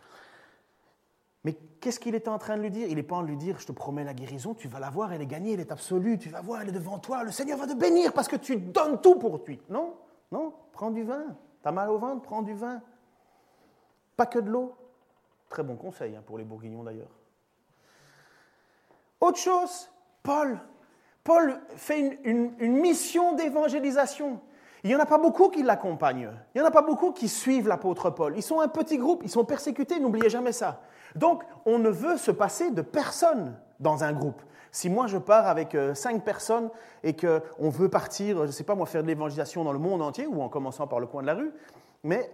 Mais qu'est-ce qu'il est en train de lui dire? Il n'est pas en train de lui dire Je te promets la guérison, tu vas la voir, elle est gagnée, elle est absolue, tu vas voir, elle est devant toi, le Seigneur va te bénir parce que tu donnes tout pour lui. Non, non, prends du vin. T'as mal au ventre, prends du vin. Pas que de l'eau. Très bon conseil hein, pour les bourguignons d'ailleurs. Autre chose, Paul. Paul fait une, mission d'évangélisation. Il n'y en a pas beaucoup qui l'accompagnent. Il n'y en a pas beaucoup qui suivent l'apôtre Paul. Ils sont un petit groupe, ils sont persécutés, n'oubliez jamais ça. Donc, on ne veut se passer de personne dans un groupe. Si moi je pars avec euh, cinq personnes et qu'on veut partir, je ne sais pas moi, faire de l'évangélisation dans le monde entier, ou en commençant par le coin de la rue, mais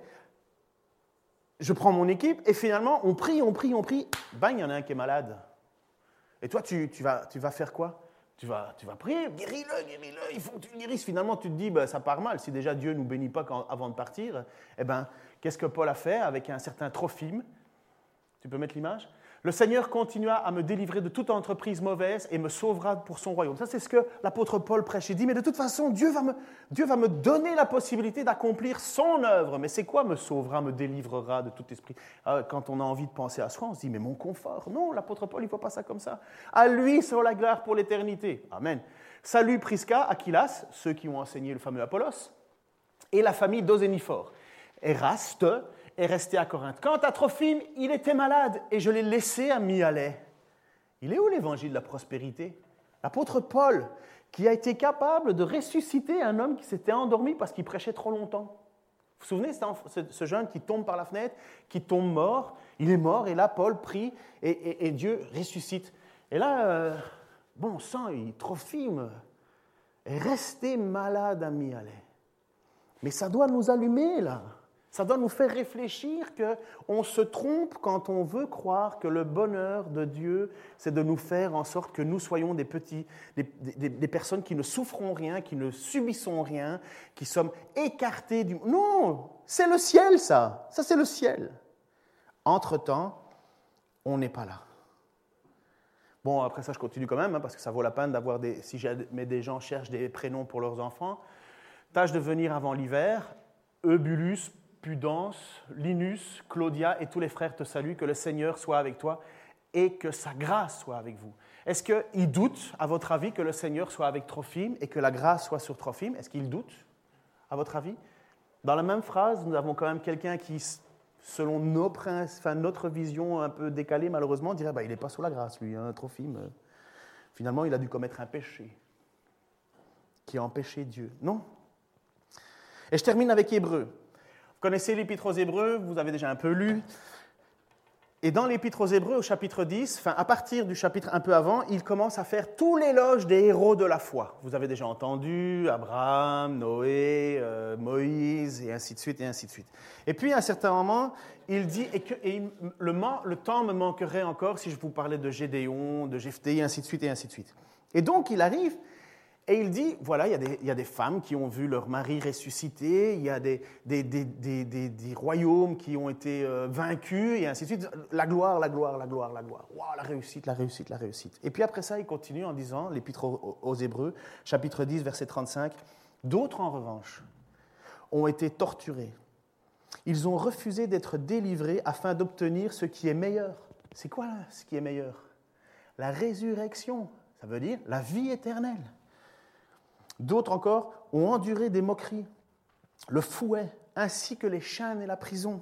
je prends mon équipe et finalement on prie, on prie, on prie, bang, il y en a un qui est malade. Et toi, tu, vas, faire quoi? Tu vas, prier, guéris-le, guéris-le, il faut que tu le guérisses. Finalement, tu te dis, ben, ça part mal. Si déjà Dieu ne nous bénit pas avant de partir, eh ben, qu'est-ce que Paul a fait avec un certain Trophime Tu peux mettre l'image? Le Seigneur continua à me délivrer de toute entreprise mauvaise et me sauvera pour son royaume. Ça, c'est ce que l'apôtre Paul prêche. Il dit, mais de toute façon, Dieu va me, Dieu va me donner la possibilité d'accomplir son œuvre. Mais c'est quoi me sauvera, me délivrera de tout esprit? Ah, Quand on a envie de penser à soi, on se dit, mais mon confort. Non, l'apôtre Paul, il ne voit pas ça comme ça. À lui sur la gloire pour l'éternité. Amen. Salut Prisca, Aquilas, ceux qui ont enseigné le fameux Apollos, et la famille d'Oséniphore. Eraste est resté à Corinthe. Quant à Trophime, il était malade et je l'ai laissé à Mialet. Il est où l'évangile de la prospérité? L'apôtre Paul, qui a été capable de ressusciter un homme qui s'était endormi parce qu'il prêchait trop longtemps. Vous vous souvenez, ce jeune qui tombe par la fenêtre, qui tombe mort, il est mort, et là, Paul prie, et, Dieu ressuscite. Et là, euh, bon sang, il, Trophime est resté malade à Mialet. Mais ça doit nous allumer, là. Ça doit nous faire réfléchir qu'on se trompe quand on veut croire que le bonheur de Dieu, c'est de nous faire en sorte que nous soyons des petits, des, personnes qui ne souffront rien, qui ne subissons rien, qui sommes écartés du... Non, c'est le ciel, ça. Ça, c'est le ciel. Entre-temps, on n'est pas là. Bon, après ça, je continue quand même, hein, parce que ça vaut la peine d'avoir des... Si jamais des gens cherchent des prénoms pour leurs enfants, tâche de venir avant l'hiver, Eubulus, Pudence, Linus, Claudia et tous les frères te saluent, que le Seigneur soit avec toi et que sa grâce soit avec vous. Est-ce qu'il doute, à votre avis, que le Seigneur soit avec Trophime et que la grâce soit sur Trophime? Est-ce qu'il doute, à votre avis? Dans la même phrase, nous avons quand même quelqu'un qui, selon notre vision un peu décalée, malheureusement, dirait bah, il n'est pas sous la grâce, lui, hein, Trophime. Finalement, il a dû commettre un péché qui a empêché Dieu. Non. Et je termine avec Hébreu. Vous connaissez l'Épître aux Hébreux, vous avez déjà un peu lu. Et dans l'Épître aux Hébreux, au chapitre 10, enfin, à partir du chapitre un peu avant, il commence à faire tout l'éloge des héros de la foi. Vous avez déjà entendu Abraham, Noé, euh, Moïse, et ainsi de suite, et ainsi de suite. Et puis, à un certain moment, il dit, et, que, le, le, temps me manquerait encore si je vous parlais de Gédéon, de Jephthé, et ainsi de suite, et ainsi de suite. Et donc, il arrive et il dit, voilà, il y, a des, femmes qui ont vu leur mari ressusciter, il y a des, royaumes qui ont été euh, vaincus, et ainsi de suite. La gloire, la gloire, la gloire, la gloire. Wow, la réussite, la réussite, la réussite. Et puis après ça, il continue en disant, l'Épître aux, Hébreux, chapitre 10, verset 35, D'autres, en revanche, ont été torturés. Ils ont refusé d'être délivrés afin d'obtenir ce qui est meilleur. C'est quoi ce qui est meilleur? La résurrection, ça veut dire la vie éternelle. D'autres encore ont enduré des moqueries, le fouet, ainsi que les chaînes et la prison.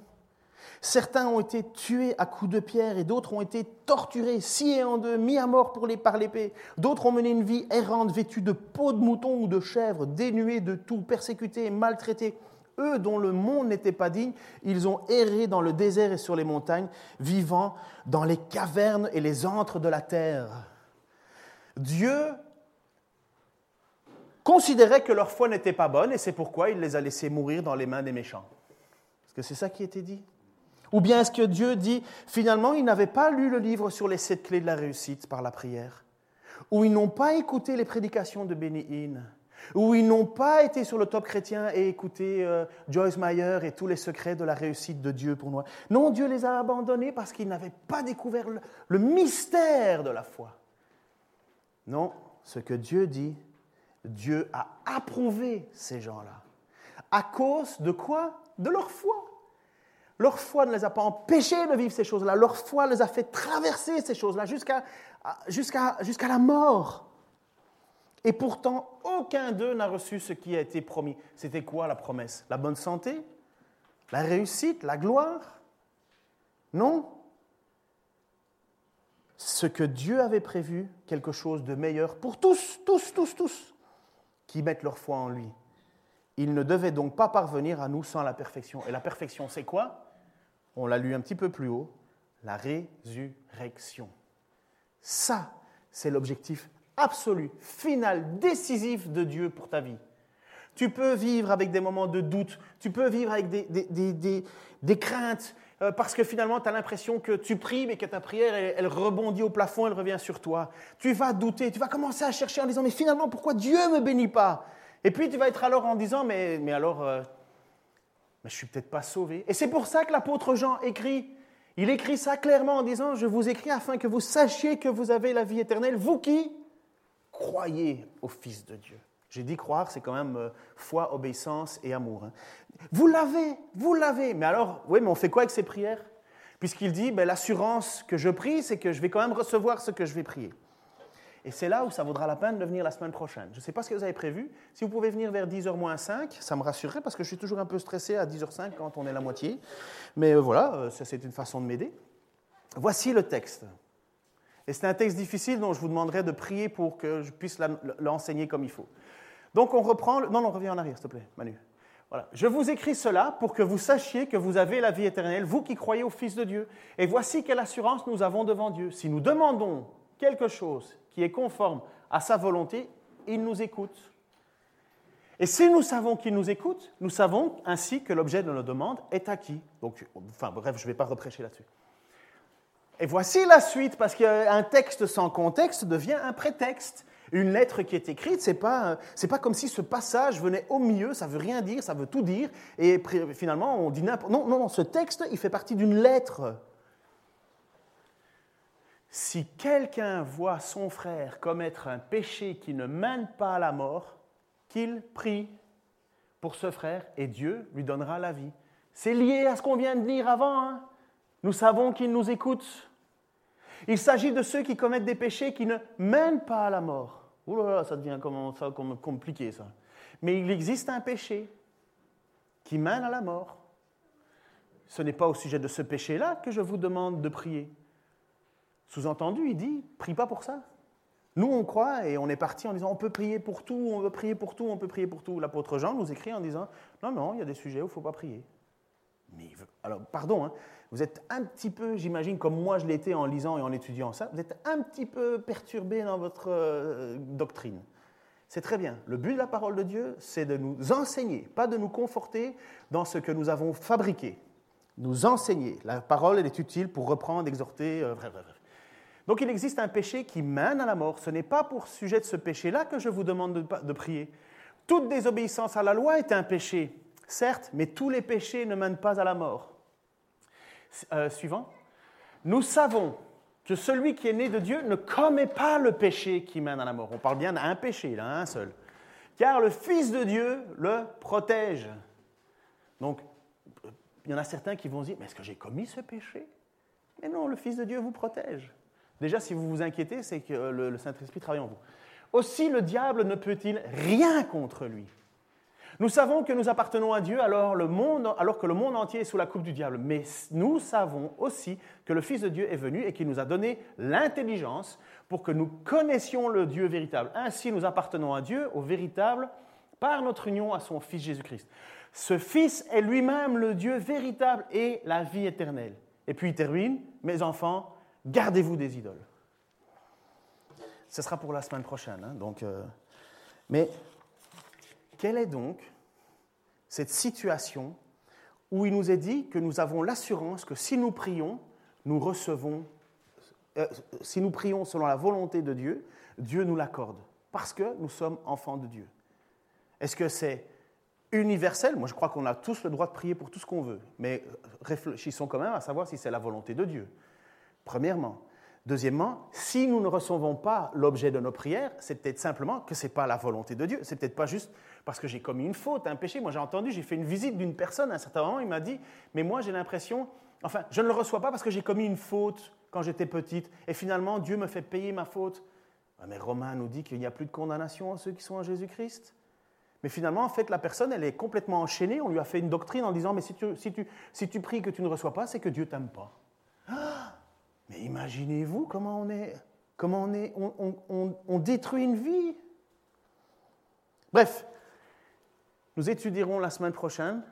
Certains ont été tués à coups de pierre et d'autres ont été torturés, sciés en deux, mis à mort pour les, par l'épée. D'autres ont mené une vie errante, vêtue de peaux de mouton ou de chèvre, dénués de tout, persécutés et maltraités. Eux dont le monde n'était pas digne, ils ont erré dans le désert et sur les montagnes, vivant dans les cavernes et les antres de la terre. Dieu considéraient que leur foi n'était pas bonne et c'est pourquoi il les a laissés mourir dans les mains des méchants. Est-ce que c'est ça qui était dit? Ou bien est-ce que Dieu dit, finalement, ils n'avaient pas lu le livre sur les sept clés de la réussite par la prière? Ou ils n'ont pas écouté les prédications de Benny Hinn? Ou ils n'ont pas été sur le top chrétien et écouté euh, Joyce Meyer et tous les secrets de la réussite de Dieu pour moi Non, Dieu les a abandonnés parce qu'ils n'avaient pas découvert le mystère de la foi. Non, ce que Dieu dit, Dieu a approuvé ces gens-là. À cause de quoi? De leur foi. Leur foi ne les a pas empêchés de vivre ces choses-là. Leur foi les a fait traverser ces choses-là jusqu'à la mort. Et pourtant, aucun d'eux n'a reçu ce qui a été promis. C'était quoi la promesse? La bonne santé? La réussite? La gloire? Non. Ce que Dieu avait prévu, quelque chose de meilleur pour tous, tous, tous, tous qui mettent leur foi en lui. Il ne devait donc pas parvenir à nous sans la perfection. Et la perfection, c'est quoi? On l'a lu un petit peu plus haut, la résurrection. Ça, c'est l'objectif absolu, final, décisif de Dieu pour ta vie. Tu peux vivre avec des moments de doute, tu peux vivre avec des, des, des, craintes, euh, parce que finalement, tu as l'impression que tu pries, mais que ta prière, elle, rebondit au plafond, elle revient sur toi. Tu vas douter, tu vas commencer à chercher en disant, mais finalement, pourquoi Dieu ne me bénit pas? Et puis, tu vas être alors en disant, mais, mais alors, euh, mais je suis peut-être pas sauvé. Et c'est pour ça que l'apôtre Jean écrit, il écrit ça clairement en disant, je vous écris afin que vous sachiez que vous avez la vie éternelle, vous qui croyez au Fils de Dieu. J'ai dit croire, c'est quand même euh, foi, obéissance et amour. Hein. Vous l'avez, vous l'avez. Mais alors, oui, mais on fait quoi avec ces prières? Puisqu'il dit, ben, l'assurance que je prie, c'est que je vais quand même recevoir ce que je vais prier. Et c'est là où ça vaudra la peine de venir la semaine prochaine. Je ne sais pas ce que vous avez prévu. Si vous pouvez venir vers 10h moins 5, ça me rassurerait parce que je suis toujours un peu stressé à 10h05 quand on est la moitié. Mais euh, voilà, euh, ça c'est une façon de m'aider. Voici le texte. Et c'est un texte difficile dont je vous demanderai de prier pour que je puisse l'enseigner comme il faut. Donc on reprend. Non, non, reviens en arrière, s'il te plaît, Manu. Voilà. Je vous écris cela pour que vous sachiez que vous avez la vie éternelle, vous qui croyez au Fils de Dieu. Et voici quelle assurance nous avons devant Dieu. Si nous demandons quelque chose qui est conforme à sa volonté, il nous écoute. Et si nous savons qu'il nous écoute, nous savons ainsi que l'objet de nos demandes est acquis. Donc, enfin bref, je ne vais pas reprêcher là-dessus. Et voici la suite, parce qu'un texte sans contexte devient un prétexte. Une lettre qui est écrite, ce n'est pas, pas comme si ce passage venait au milieu, ça veut rien dire, ça veut tout dire, et finalement on dit n'importe... Non, non, non, ce texte, il fait partie d'une lettre. Si quelqu'un voit son frère commettre un péché qui ne mène pas à la mort, qu'il prie pour ce frère et Dieu lui donnera la vie. C'est lié à ce qu'on vient de dire avant. Hein. Nous savons qu'il nous écoute. Il s'agit de ceux qui commettent des péchés qui ne mènent pas à la mort. Ouh là là, ça devient ça, compliqué ça. Mais il existe un péché qui mène à la mort. Ce n'est pas au sujet de ce péché-là que je vous demande de prier. Sous-entendu, il dit, prie pas pour ça. Nous, on croit et on est parti en disant, on peut prier pour tout, on peut prier pour tout, on peut prier pour tout. L'apôtre Jean nous écrit en disant, non, non, il y a des sujets où il ne faut pas prier. Alors, pardon, hein, vous êtes un petit peu, j'imagine, comme moi je l'étais en lisant et en étudiant ça, vous êtes un petit peu perturbé dans votre euh, doctrine. C'est très bien. Le but de la parole de Dieu, c'est de nous enseigner, pas de nous conforter dans ce que nous avons fabriqué. Nous enseigner. La parole, elle est utile pour reprendre, exhorter. Euh, donc il existe un péché qui mène à la mort. Ce n'est pas pour sujet de ce péché-là que je vous demande de, prier. Toute désobéissance à la loi est un péché, certes, mais tous les péchés ne mènent pas à la mort. Euh, suivant. Nous savons que celui qui est né de Dieu ne commet pas le péché qui mène à la mort. On parle bien d'un péché, là, un seul. Car le Fils de Dieu le protège. Donc, il y en a certains qui vont se dire, mais est-ce que j'ai commis ce péché? Mais non, le Fils de Dieu vous protège. Déjà, si vous vous inquiétez, c'est que le, Saint-Esprit travaille en vous. Aussi, le diable ne peut-il rien contre lui? Nous savons que nous appartenons à Dieu alors, le monde, alors que le monde entier est sous la coupe du diable. Mais nous savons aussi que le Fils de Dieu est venu et qu'il nous a donné l'intelligence pour que nous connaissions le Dieu véritable. Ainsi, nous appartenons à Dieu, au véritable, par notre union à son Fils Jésus-Christ. Ce Fils est lui-même le Dieu véritable et la vie éternelle. Et puis il termine, mes enfants, Gardez-vous des idoles. Ce sera pour la semaine prochaine. Hein, donc, euh, mais quelle est donc cette situation où il nous est dit que nous avons l'assurance que si nous prions, nous recevons, euh, si nous prions selon la volonté de Dieu, Dieu nous l'accorde, parce que nous sommes enfants de Dieu. Est-ce que c'est universel? Moi, je crois qu'on a tous le droit de prier pour tout ce qu'on veut, mais réfléchissons quand même à savoir si c'est la volonté de Dieu. Premièrement. Deuxièmement, si nous ne recevons pas l'objet de nos prières, c'est peut-être simplement que ce n'est pas la volonté de Dieu. C'est peut-être pas juste parce que j'ai commis une faute, un péché. Moi, j'ai entendu, j'ai fait une visite d'une personne à un certain moment, il m'a dit, mais moi, j'ai l'impression, enfin, je ne le reçois pas parce que j'ai commis une faute quand j'étais petite, et finalement, Dieu me fait payer ma faute. Mais Romain nous dit qu'il n'y a plus de condamnation à ceux qui sont en Jésus-Christ. Mais finalement, en fait, la personne, elle est complètement enchaînée. On lui a fait une doctrine en disant, mais si tu, si tu, si tu pries que tu ne reçois pas, c'est que Dieu t'aime pas. Ah mais imaginez-vous comment on est, comment on, est, on, détruit une vie. Bref, nous étudierons la semaine prochaine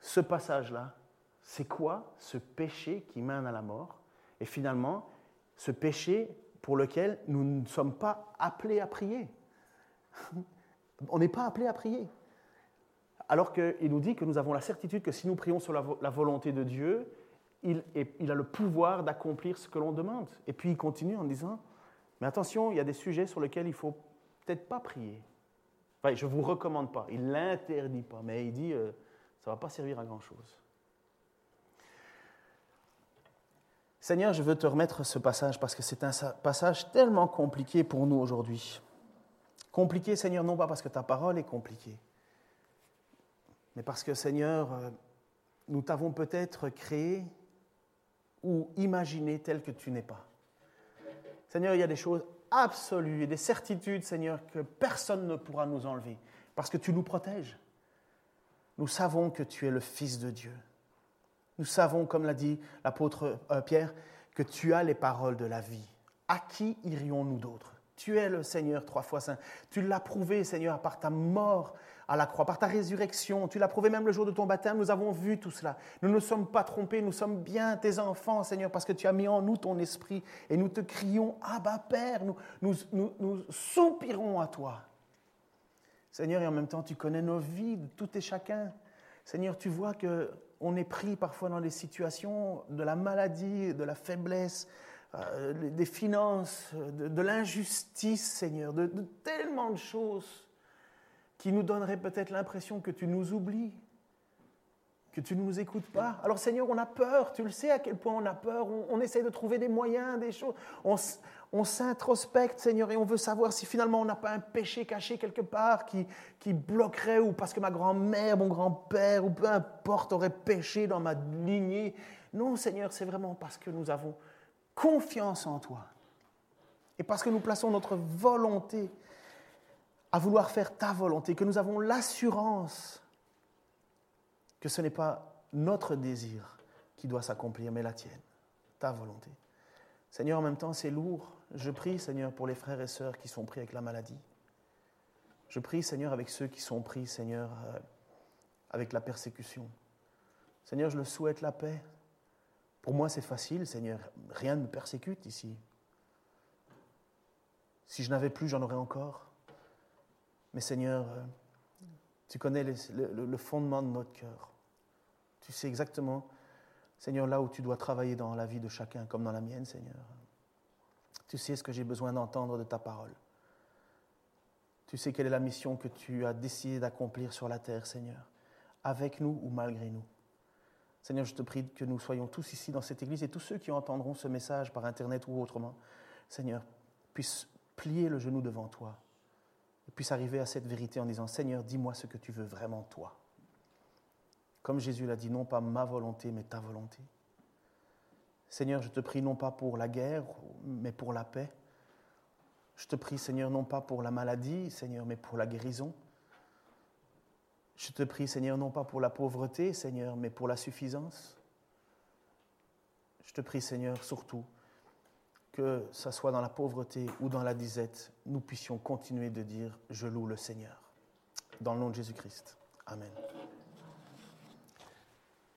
ce passage-là. C'est quoi ce péché qui mène à la mort? Et finalement, ce péché pour lequel nous ne sommes pas appelés à prier. On n'est pas appelés à prier. Alors qu'il nous dit que nous avons la certitude que si nous prions sur la volonté de Dieu, il, a le pouvoir d'accomplir ce que l'on demande. Et puis il continue en disant, mais attention, il y a des sujets sur lesquels il faut peut-être pas prier. Je ne vous recommande pas, il ne l'interdit pas, mais il dit, euh, ça ne va pas servir à grand-chose. Seigneur, je veux te remettre ce passage parce que c'est un passage tellement compliqué pour nous aujourd'hui. Compliqué, Seigneur, non pas parce que ta parole est compliquée, mais parce que, Seigneur, euh, nous t'avons peut-être créé ou imaginer tel que tu n'es pas. Seigneur, il y a des choses absolues et des certitudes, Seigneur, que personne ne pourra nous enlever, parce que tu nous protèges. Nous savons que tu es le Fils de Dieu. Nous savons, comme l'a dit l'apôtre euh, Pierre, que tu as les paroles de la vie. À qui irions-nous d'autres Tu es le Seigneur trois fois saint. Tu l'as prouvé, Seigneur, par ta mort à la croix, par ta résurrection. Tu l'as prouvé même le jour de ton baptême. Nous avons vu tout cela. Nous ne sommes pas trompés. Nous sommes bien tes enfants, Seigneur, parce que tu as mis en nous ton esprit. Et nous te crions, Abba Père. Nous, nous, nous, soupirons à toi. Seigneur, et en même temps, tu connais nos vies, tout et chacun. Seigneur, tu vois que on est pris parfois dans des situations de la maladie, de la faiblesse, euh, des finances, de, l'injustice, Seigneur, de, de, tellement de choses qui nous donneraient peut-être l'impression que tu nous oublies, que tu ne nous écoutes pas. Alors Seigneur, on a peur, tu le sais à quel point on a peur, on, on essaie de trouver des moyens, des choses, on, on s'introspecte, Seigneur, et on veut savoir si finalement on n'a pas un péché caché quelque part qui, qui bloquerait, ou parce que ma grand-mère, mon grand-père, ou peu importe, aurait péché dans ma lignée. Non, Seigneur, c'est vraiment parce que nous avons confiance en toi. Et parce que nous plaçons notre volonté à vouloir faire ta volonté, que nous avons l'assurance que ce n'est pas notre désir qui doit s'accomplir, mais la tienne, ta volonté. Seigneur, en même temps, c'est lourd. Je prie, Seigneur, pour les frères et sœurs qui sont pris avec la maladie. Je prie, Seigneur, avec ceux qui sont pris, Seigneur, euh, avec la persécution. Seigneur, je le souhaite la paix. Pour moi, c'est facile, Seigneur. Rien ne me persécute ici. Si je n'avais plus, j'en aurais encore. Mais Seigneur, euh, tu connais le, fondement de notre cœur. Tu sais exactement, Seigneur, là où tu dois travailler dans la vie de chacun, comme dans la mienne, Seigneur. Tu sais ce que j'ai besoin d'entendre de ta parole. Tu sais quelle est la mission que tu as décidé d'accomplir sur la terre, Seigneur, avec nous ou malgré nous. Seigneur, je te prie que nous soyons tous ici dans cette église et tous ceux qui entendront ce message par Internet ou autrement, Seigneur, puissent plier le genou devant toi et puissent arriver à cette vérité en disant, Seigneur, dis-moi ce que tu veux vraiment toi. Comme Jésus l'a dit, non pas ma volonté, mais ta volonté. Seigneur, je te prie non pas pour la guerre, mais pour la paix. Je te prie, Seigneur, non pas pour la maladie, Seigneur, mais pour la guérison. Je te prie, Seigneur, non pas pour la pauvreté, Seigneur, mais pour la suffisance. Je te prie, Seigneur, surtout, que ce soit dans la pauvreté ou dans la disette, nous puissions continuer de dire Je loue le Seigneur. Dans le nom de Jésus-Christ. Amen.